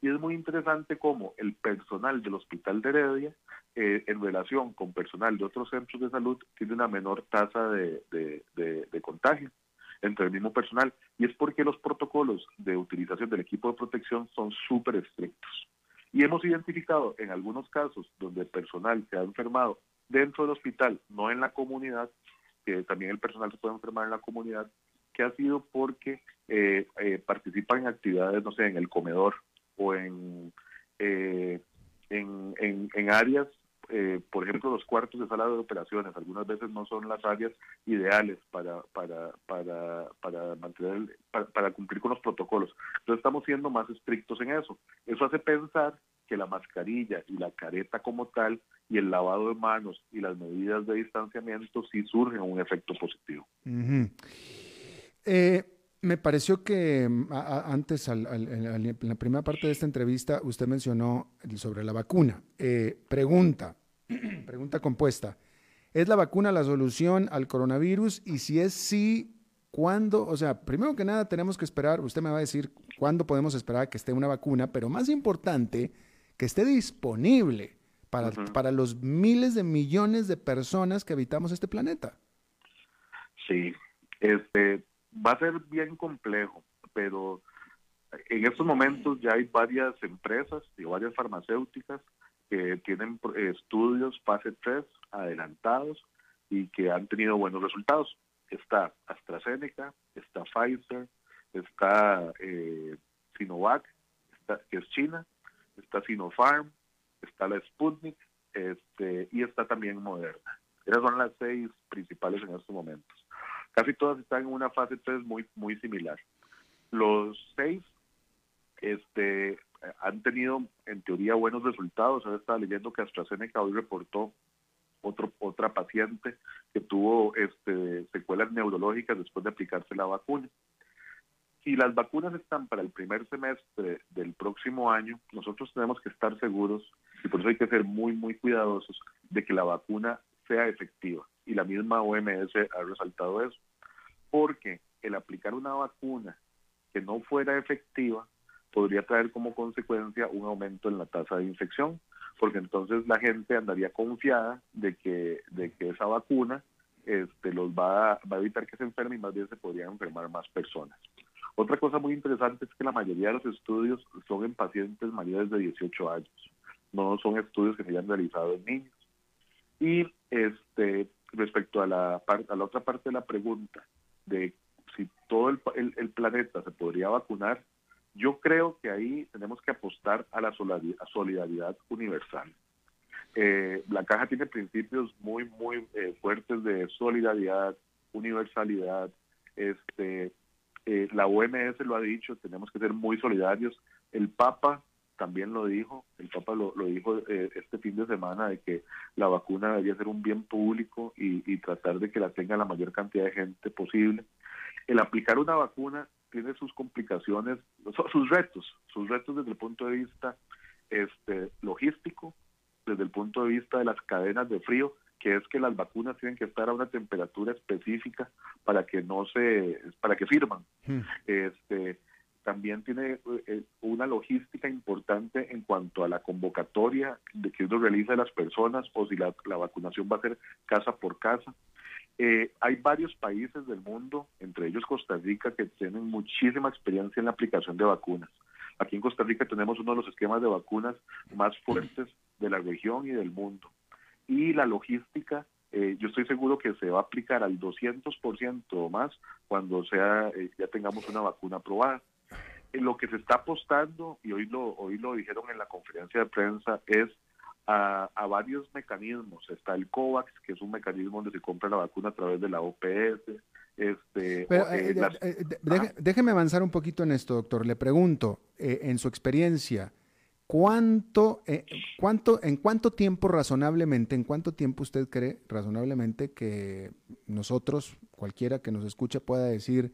Y es muy interesante cómo el personal del hospital de Heredia, eh, en relación con personal de otros centros de salud, tiene una menor tasa de, de contagio entre el mismo personal. Y es porque los protocolos de utilización del equipo de protección son súper estrictos. Y hemos identificado en algunos casos donde el personal se ha enfermado dentro del hospital, no en la comunidad, que también el personal se puede enfermar en la comunidad, que ha sido porque eh, eh, participan en actividades, no sé, en el comedor o en, eh, en, en, áreas, eh, por ejemplo, los cuartos de sala de operaciones, algunas veces no son las áreas ideales para, para, para, para mantener, para, cumplir con los protocolos. Entonces estamos siendo más estrictos en eso. Eso hace pensar que la mascarilla y la careta como tal y el lavado de manos y las medidas de distanciamiento sí surgen un efecto positivo. eh, me pareció que mm, antes, en la primera parte de esta entrevista, usted mencionó sobre la vacuna. Eh, pregunta, pregunta compuesta. ¿Es la vacuna la solución al coronavirus? Y si es sí, ¿cuándo? O sea, primero que nada tenemos que esperar, usted me va a decir cuándo podemos esperar que esté una vacuna, pero más importante, que esté disponible para, para los miles de millones de personas que habitamos este planeta. Sí, este, va a ser bien complejo, pero en estos momentos ya hay varias empresas y varias farmacéuticas que tienen estudios fase 3 adelantados y que han tenido buenos resultados. Está AstraZeneca, está Pfizer, está eh, Sinovac, que es China, está Sinopharm, está la Sputnik este, y está también Moderna. Esas son las seis principales en estos momentos. Casi todas están en una fase 3 muy, muy similar. Los seis este, han tenido, en teoría, buenos resultados. Ahora estaba leyendo que AstraZeneca hoy reportó otro, otra paciente que tuvo este, secuelas neurológicas después de aplicarse la vacuna. Si las vacunas están para el primer semestre del próximo año, nosotros tenemos que estar seguros, y por eso hay que ser muy, muy cuidadosos, de que la vacuna sea efectiva. Y la misma OMS ha resaltado eso. Porque el aplicar una vacuna que no fuera efectiva podría traer como consecuencia un aumento en la tasa de infección, porque entonces la gente andaría confiada de que, de que esa vacuna este, los va va a evitar que se enfermen y más bien se podrían enfermar más personas. Otra cosa muy interesante es que la mayoría de los estudios son en pacientes mayores de 18 años, no son estudios que se hayan realizado en niños. Y este, respecto a la, a la otra parte de la pregunta, de si todo el, el, planeta se podría vacunar, yo creo que ahí tenemos que apostar a la solidaridad universal. Eh, la caja tiene principios muy, muy eh, fuertes de solidaridad, universalidad. Este, eh, la OMS lo ha dicho, tenemos que ser muy solidarios. El Papa también lo dijo, el Papa lo, dijo eh, este fin de semana, de que la vacuna debería ser un bien público y, tratar de que la tenga la mayor cantidad de gente posible. El aplicar una vacuna tiene sus complicaciones, sus retos, sus retos desde el punto de vista este, logístico, desde el punto de vista de las cadenas de frío, que es que las vacunas tienen que estar a una temperatura específica para que no se, para que firman. Hmm. Este, también tiene eh, una logística importante en cuanto a la convocatoria de que uno realiza las personas o si la, vacunación va a ser casa por casa. Eh, hay varios países del mundo, entre ellos Costa Rica, que tienen muchísima experiencia en la aplicación de vacunas. Aquí en Costa Rica tenemos uno de los esquemas de vacunas más fuertes de la región y del mundo. Y la logística eh, yo estoy seguro que se va a aplicar al 200% o más cuando sea ya tengamos una vacuna aprobada lo que se está apostando, y hoy lo, hoy lo dijeron en la conferencia de prensa, es a, varios mecanismos. Está el COVAX, que es un mecanismo donde se compra la vacuna a través de la OPS. Este, eh, eh, eh, déjeme avanzar un poquito en esto, doctor. Le pregunto, en su experiencia, ¿cuánto, cuánto, ¿en cuánto tiempo razonablemente, en cuánto tiempo usted cree razonablemente que nosotros, cualquiera que nos escuche, pueda decir,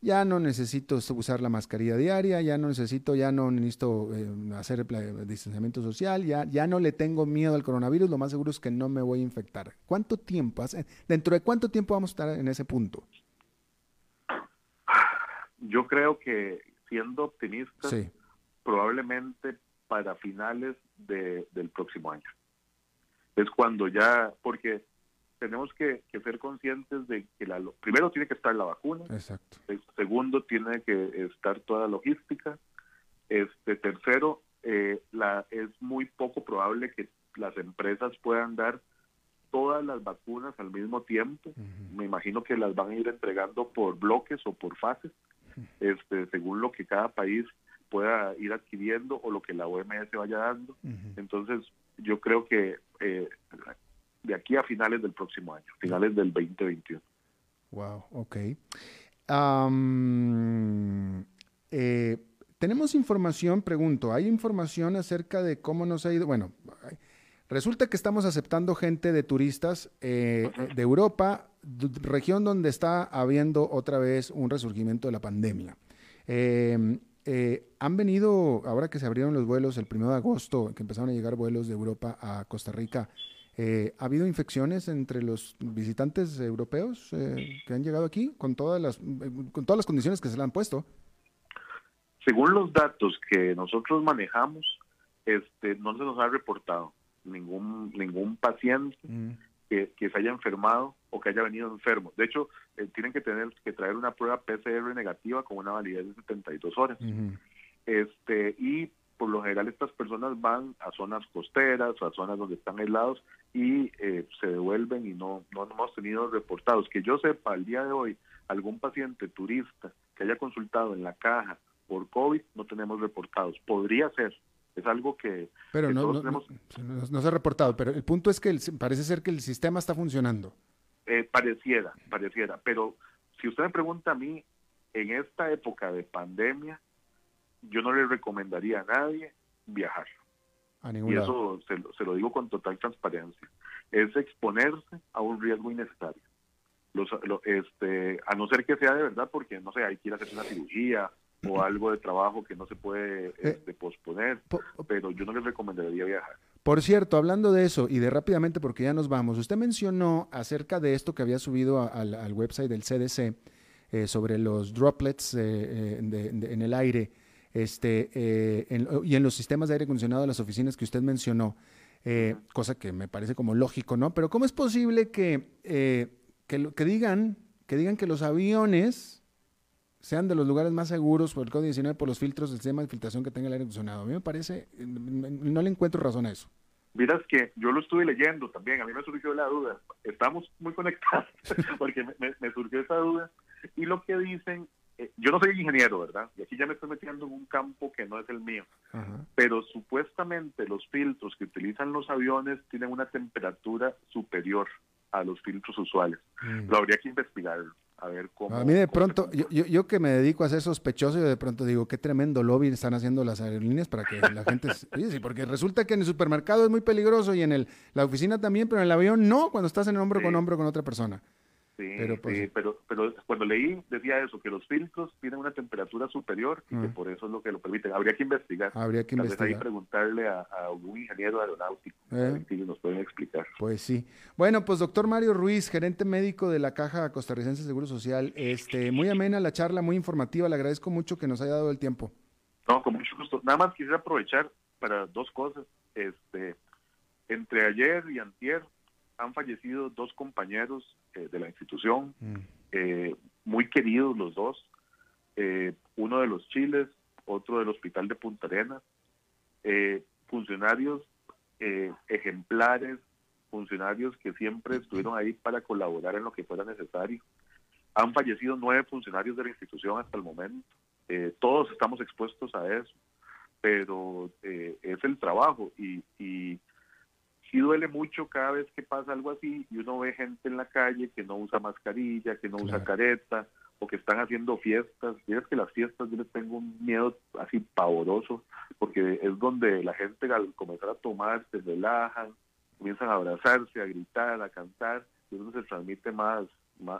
ya no necesito usar la mascarilla diaria, ya no necesito, ya no necesito eh, hacer distanciamiento social, ya, ya no le tengo miedo al coronavirus, lo más seguro es que no me voy a infectar. ¿Cuánto tiempo, hace, dentro de cuánto tiempo vamos a estar en ese punto? Yo creo que siendo optimista, probablemente para finales del próximo año. Es cuando ya, porque tenemos que, ser conscientes de que la, primero tiene que estar la vacuna, Exacto. segundo tiene que estar toda la logística, este tercero eh, la, es muy poco probable que las empresas puedan dar todas las vacunas al mismo tiempo. Me imagino que las van a ir entregando por bloques o por fases, este, según lo que cada país pueda ir adquiriendo o lo que la OMS vaya dando. Entonces, yo creo que eh, de aquí a finales del próximo año, finales del 2021. Wow, ok. Eh, tenemos información, pregunto, ¿hay información acerca de cómo nos ha ido? Bueno, resulta que estamos aceptando gente de turistas eh, de Europa, región donde está habiendo otra vez un resurgimiento de la pandemia. Em, eh, han venido, ahora que se abrieron los vuelos el 1 de agosto, que empezaron a llegar vuelos de Europa a Costa Rica, eh, ¿Ha habido infecciones entre los visitantes europeos eh, que han llegado aquí con todas las con todas las condiciones que se le han puesto? Según los datos que nosotros manejamos, este, no se nos ha reportado ningún ningún paciente mm. que, se haya enfermado o que haya venido enfermo. De hecho, eh, tienen que tener que traer una prueba PCR negativa con una validez de 72 horas. Este y por lo general estas personas van a zonas costeras o a zonas donde están aislados y eh, se devuelven y no, no hemos tenido reportados. Que yo sepa, al día de hoy, algún paciente turista que haya consultado en la caja por COVID, no tenemos reportados. Podría ser, es algo que... Pero no, no, no, se ha reportado, pero el punto es que parece ser que el sistema está funcionando. Eh, pareciera, pareciera, pero si usted me pregunta a mí, en esta época de pandemia, yo no le recomendaría a nadie viajar. Y eso se, lo digo con total transparencia. Es exponerse a un riesgo innecesario. Los, este, a no ser que sea de verdad, porque no sé, hay que ir a hacer una cirugía o algo de trabajo que no se puede eh, este, posponer, pero yo no les recomendaría viajar. Por cierto, hablando de eso y de rápidamente porque ya nos vamos, usted mencionó acerca de esto que había subido al, website del CDC eh, sobre los droplets eh, en el aire este, eh, y en los sistemas de aire acondicionado de las oficinas que usted mencionó, eh, cosa que me parece como lógico, ¿no? Pero ¿cómo es posible que, eh, que, que, digan, que digan que los aviones sean de los lugares más seguros por el código 19 por los filtros del sistema de filtración que tenga el aire acondicionado? A mí me parece, no le encuentro razón a eso. Miras que yo lo estuve leyendo también, a mí me surgió la duda, estamos muy conectados porque me, me surgió esa duda y lo que dicen eh, yo no soy ingeniero, ¿verdad? Y aquí ya me estoy metiendo en un campo que no es el mío. Pero supuestamente los filtros que utilizan los aviones tienen una temperatura superior a los filtros usuales. Mm. Lo habría que investigar, a ver cómo. A mí de pronto, yo, yo, que me dedico a ser sospechoso, yo de pronto digo, qué tremendo lobby están haciendo las aerolíneas para que la gente... Sí, porque resulta que en el supermercado es muy peligroso y en el, la oficina también, pero en el avión no, cuando estás en hombro con hombro con otra persona. Sí, pero, pues, pero, pero cuando leí decía eso, que los filtros tienen una temperatura superior y que mm. por eso es lo que lo permite. Habría que investigar. Habría que investigar. Vez ahí preguntarle a, algún ingeniero aeronáutico eh. si nos pueden explicar. Pues sí. Bueno, pues doctor Mario Ruiz, gerente médico de la Caja Costarricense de Seguro Social, este, muy amena la charla, muy informativa. Le agradezco mucho que nos haya dado el tiempo. No, con mucho gusto. Nada más quisiera aprovechar para dos cosas. Este, entre ayer y antier han fallecido dos compañeros eh, de la institución, mm. eh, muy queridos los dos, eh, uno de los Chiles, otro del Hospital de Punta Arenas, funcionarios ejemplares, funcionarios que siempre estuvieron ahí para colaborar en lo que fuera necesario. Han fallecido nueve funcionarios de la institución hasta el momento. todos estamos expuestos a eso, pero es el trabajo y, y sí duele mucho cada vez que pasa algo así y uno ve gente en la calle que no usa mascarilla, que no usa careta o que están haciendo fiestas. es que las fiestas yo les tengo un miedo así pavoroso, porque es donde la gente al comenzar a tomar se relajan, comienzan a abrazarse, a gritar, a cantar, y donde se transmite más,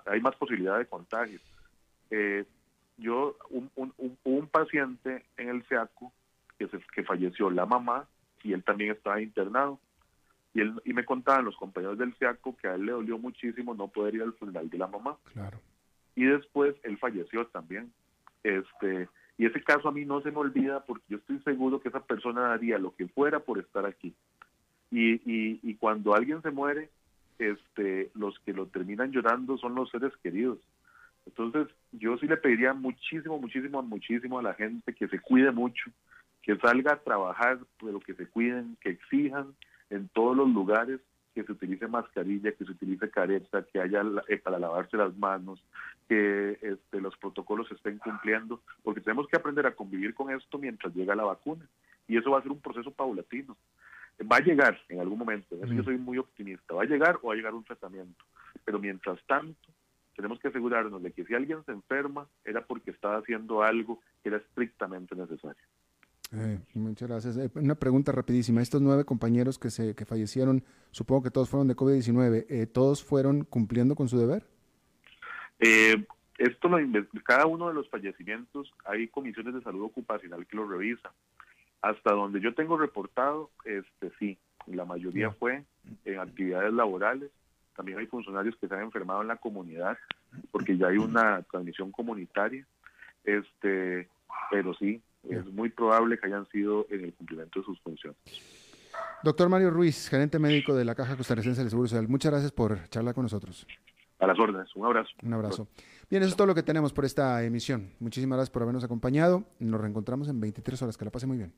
hay más posibilidad de contagio. Eh, yo, un, un, un, paciente en el SEACO que, se, que falleció la mamá y él también estaba internado. Y, él, y me contaban los compañeros del SEACO que a él le dolió muchísimo no poder ir al funeral de la mamá. Claro y después él falleció también. Este, y ese caso a mí no se me olvida porque yo estoy seguro que esa persona haría lo que fuera por estar aquí. Y, y, y cuando alguien se muere, este, los que lo terminan llorando son los seres queridos. Entonces, yo sí le pediría muchísimo, muchísimo, muchísimo a la gente que se cuide mucho, que salga a trabajar, pero que se cuiden, que exijan en todos los lugares que se utilice mascarilla, que se utilice careta, que haya eh, para lavarse las manos, que este, los protocolos se estén cumpliendo, porque tenemos que aprender a convivir con esto mientras llega la vacuna. Y eso va a ser un proceso paulatino. Va a llegar en algún momento, eso yo soy muy optimista, va a llegar o va a llegar un tratamiento. Pero mientras tanto, tenemos que asegurarnos de que si alguien se enferma, era porque estaba haciendo algo que era estrictamente necesario. Eh, muchas gracias. Eh, una pregunta rapidísima. Estos nueve compañeros que, se, que fallecieron, supongo que todos fueron de COVID-19, eh, ¿todos fueron cumpliendo con su deber? esto lo cada uno de los fallecimientos hay comisiones de salud ocupacional que lo revisan. Hasta donde yo tengo reportado, este sí, la mayoría fue en actividades laborales. También hay funcionarios que se han enfermado en la comunidad porque ya hay una transmisión comunitaria. Este, pero sí, es muy probable que hayan sido en el cumplimiento de sus funciones. Doctor Mario Ruiz, gerente médico de la Caja Costarricense del Seguro Social, muchas gracias por charlar con nosotros. A las órdenes, un abrazo. Un abrazo. Bien, eso es todo lo que tenemos por esta emisión. Muchísimas gracias por habernos acompañado. Nos reencontramos en 23 horas. Que la pase muy bien.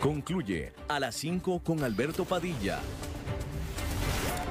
Concluye a las 5 con Alberto Padilla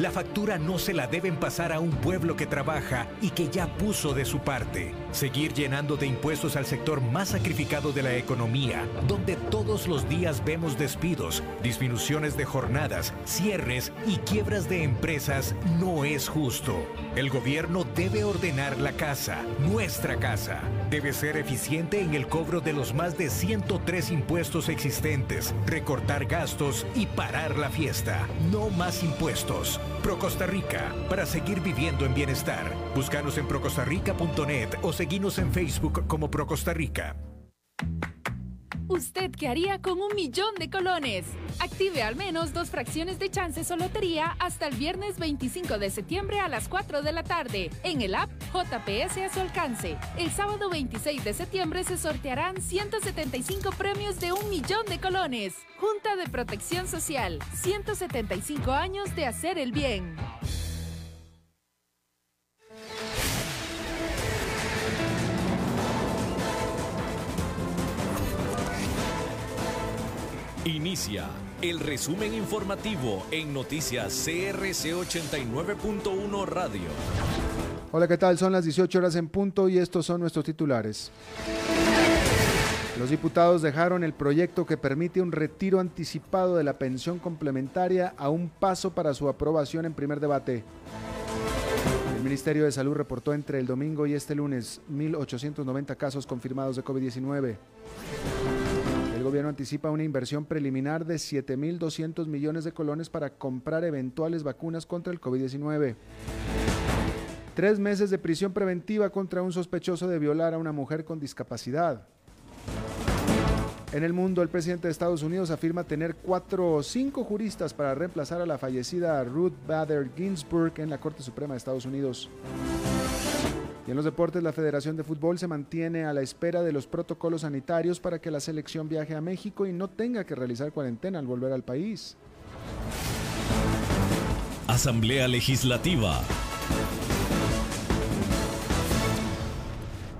La factura no se la deben pasar a un pueblo que trabaja y que ya puso de su parte. Seguir llenando de impuestos al sector más sacrificado de la economía, donde todos los días vemos despidos, disminuciones de jornadas, cierres y quiebras de empresas, no es justo. El gobierno debe ordenar la casa, nuestra casa. Debe ser eficiente en el cobro de los más de 103 impuestos existentes, recortar gastos y parar la fiesta. No más impuestos. Pro Costa Rica, para seguir viviendo en bienestar. Búscanos en procostarrica.net o seguinos en Facebook como Pro Costa Rica. ¿Usted qué haría con un millón de colones? Active al menos dos fracciones de chances o lotería hasta el viernes 25 de septiembre a las 4 de la tarde en el app JPS a su alcance. El sábado 26 de septiembre se sortearán 175 premios de un millón de colones. Junta de Protección Social, 175 años de hacer el bien. Inicia el resumen informativo en noticias CRC 89.1 Radio. Hola, ¿qué tal? Son las 18 horas en punto y estos son nuestros titulares. Los diputados dejaron el proyecto que permite un retiro anticipado de la pensión complementaria a un paso para su aprobación en primer debate. El Ministerio de Salud reportó entre el domingo y este lunes 1.890 casos confirmados de COVID-19. Gobierno anticipa una inversión preliminar de 7.200 millones de colones para comprar eventuales vacunas contra el COVID-19. Tres meses de prisión preventiva contra un sospechoso de violar a una mujer con discapacidad. En el mundo, el presidente de Estados Unidos afirma tener cuatro o cinco juristas para reemplazar a la fallecida Ruth Bader Ginsburg en la Corte Suprema de Estados Unidos. En los deportes, la Federación de Fútbol se mantiene a la espera de los protocolos sanitarios para que la selección viaje a México y no tenga que realizar cuarentena al volver al país. Asamblea Legislativa.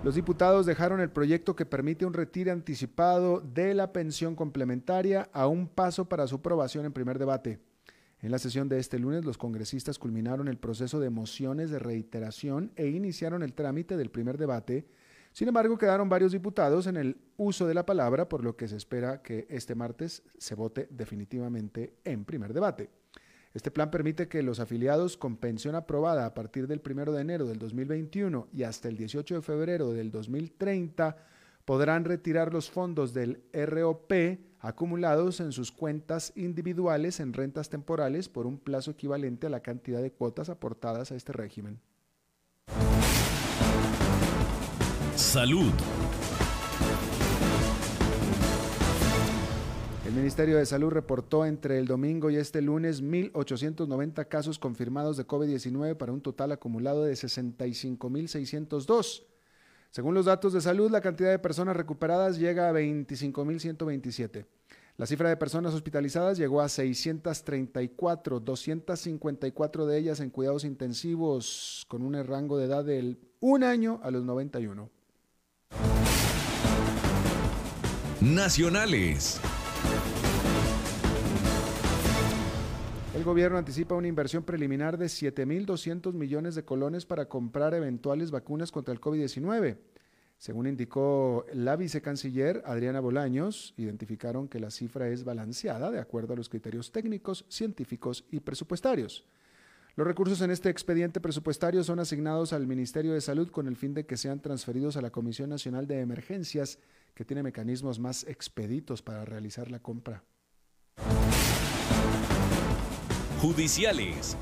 Los diputados dejaron el proyecto que permite un retiro anticipado de la pensión complementaria a un paso para su aprobación en primer debate. En la sesión de este lunes, los congresistas culminaron el proceso de mociones de reiteración e iniciaron el trámite del primer debate. Sin embargo, quedaron varios diputados en el uso de la palabra, por lo que se espera que este martes se vote definitivamente en primer debate. Este plan permite que los afiliados con pensión aprobada a partir del 1 de enero del 2021 y hasta el 18 de febrero del 2030 podrán retirar los fondos del ROP acumulados en sus cuentas individuales en rentas temporales por un plazo equivalente a la cantidad de cuotas aportadas a este régimen. Salud. El Ministerio de Salud reportó entre el domingo y este lunes 1.890 casos confirmados de COVID-19 para un total acumulado de 65.602. Según los datos de salud, la cantidad de personas recuperadas llega a 25.127. La cifra de personas hospitalizadas llegó a 634, 254 de ellas en cuidados intensivos con un rango de edad del 1 año a los 91. Nacionales. El gobierno anticipa una inversión preliminar de 7.200 millones de colones para comprar eventuales vacunas contra el COVID-19. Según indicó la vicecanciller Adriana Bolaños, identificaron que la cifra es balanceada de acuerdo a los criterios técnicos, científicos y presupuestarios. Los recursos en este expediente presupuestario son asignados al Ministerio de Salud con el fin de que sean transferidos a la Comisión Nacional de Emergencias, que tiene mecanismos más expeditos para realizar la compra. Judiciales.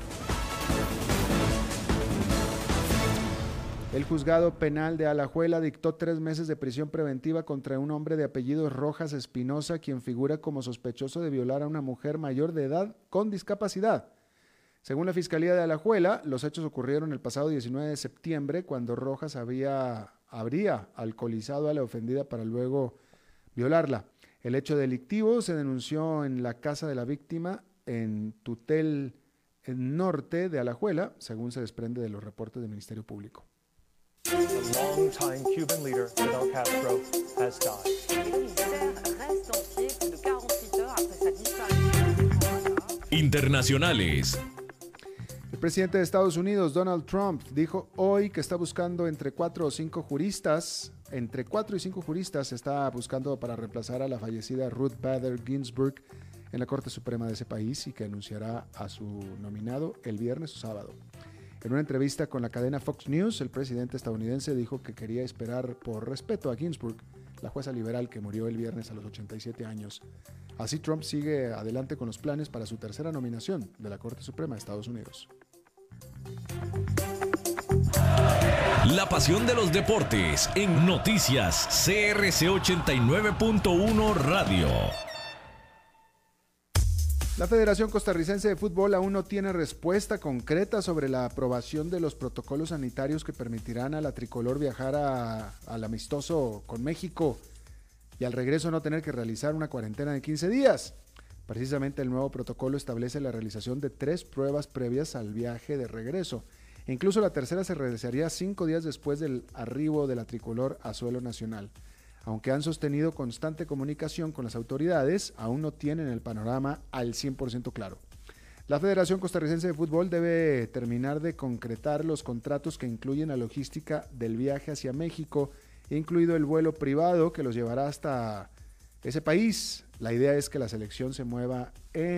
El juzgado penal de Alajuela dictó tres meses de prisión preventiva contra un hombre de apellido Rojas Espinosa, quien figura como sospechoso de violar a una mujer mayor de edad con discapacidad. Según la Fiscalía de Alajuela, los hechos ocurrieron el pasado 19 de septiembre, cuando Rojas había, habría alcoholizado a la ofendida para luego violarla. El hecho delictivo se denunció en la casa de la víctima en Tutel Norte de Alajuela, según se desprende de los reportes del Ministerio Público. Internacionales. El presidente de Estados Unidos, Donald Trump, dijo hoy que está buscando entre cuatro o cinco juristas, entre cuatro y cinco juristas está buscando para reemplazar a la fallecida Ruth Bader Ginsburg en la Corte Suprema de ese país y que anunciará a su nominado el viernes o sábado. En una entrevista con la cadena Fox News, el presidente estadounidense dijo que quería esperar por respeto a Ginsburg, la jueza liberal que murió el viernes a los 87 años. Así Trump sigue adelante con los planes para su tercera nominación de la Corte Suprema de Estados Unidos. La pasión de los deportes en noticias CRC 89.1 Radio. La Federación Costarricense de Fútbol aún no tiene respuesta concreta sobre la aprobación de los protocolos sanitarios que permitirán a la tricolor viajar al amistoso con México y al regreso no tener que realizar una cuarentena de 15 días. Precisamente el nuevo protocolo establece la realización de tres pruebas previas al viaje de regreso. Incluso la tercera se realizaría cinco días después del arribo de la tricolor a suelo nacional. Aunque han sostenido constante comunicación con las autoridades, aún no tienen el panorama al 100% claro. La Federación Costarricense de Fútbol debe terminar de concretar los contratos que incluyen la logística del viaje hacia México, incluido el vuelo privado que los llevará hasta ese país. La idea es que la selección se mueva en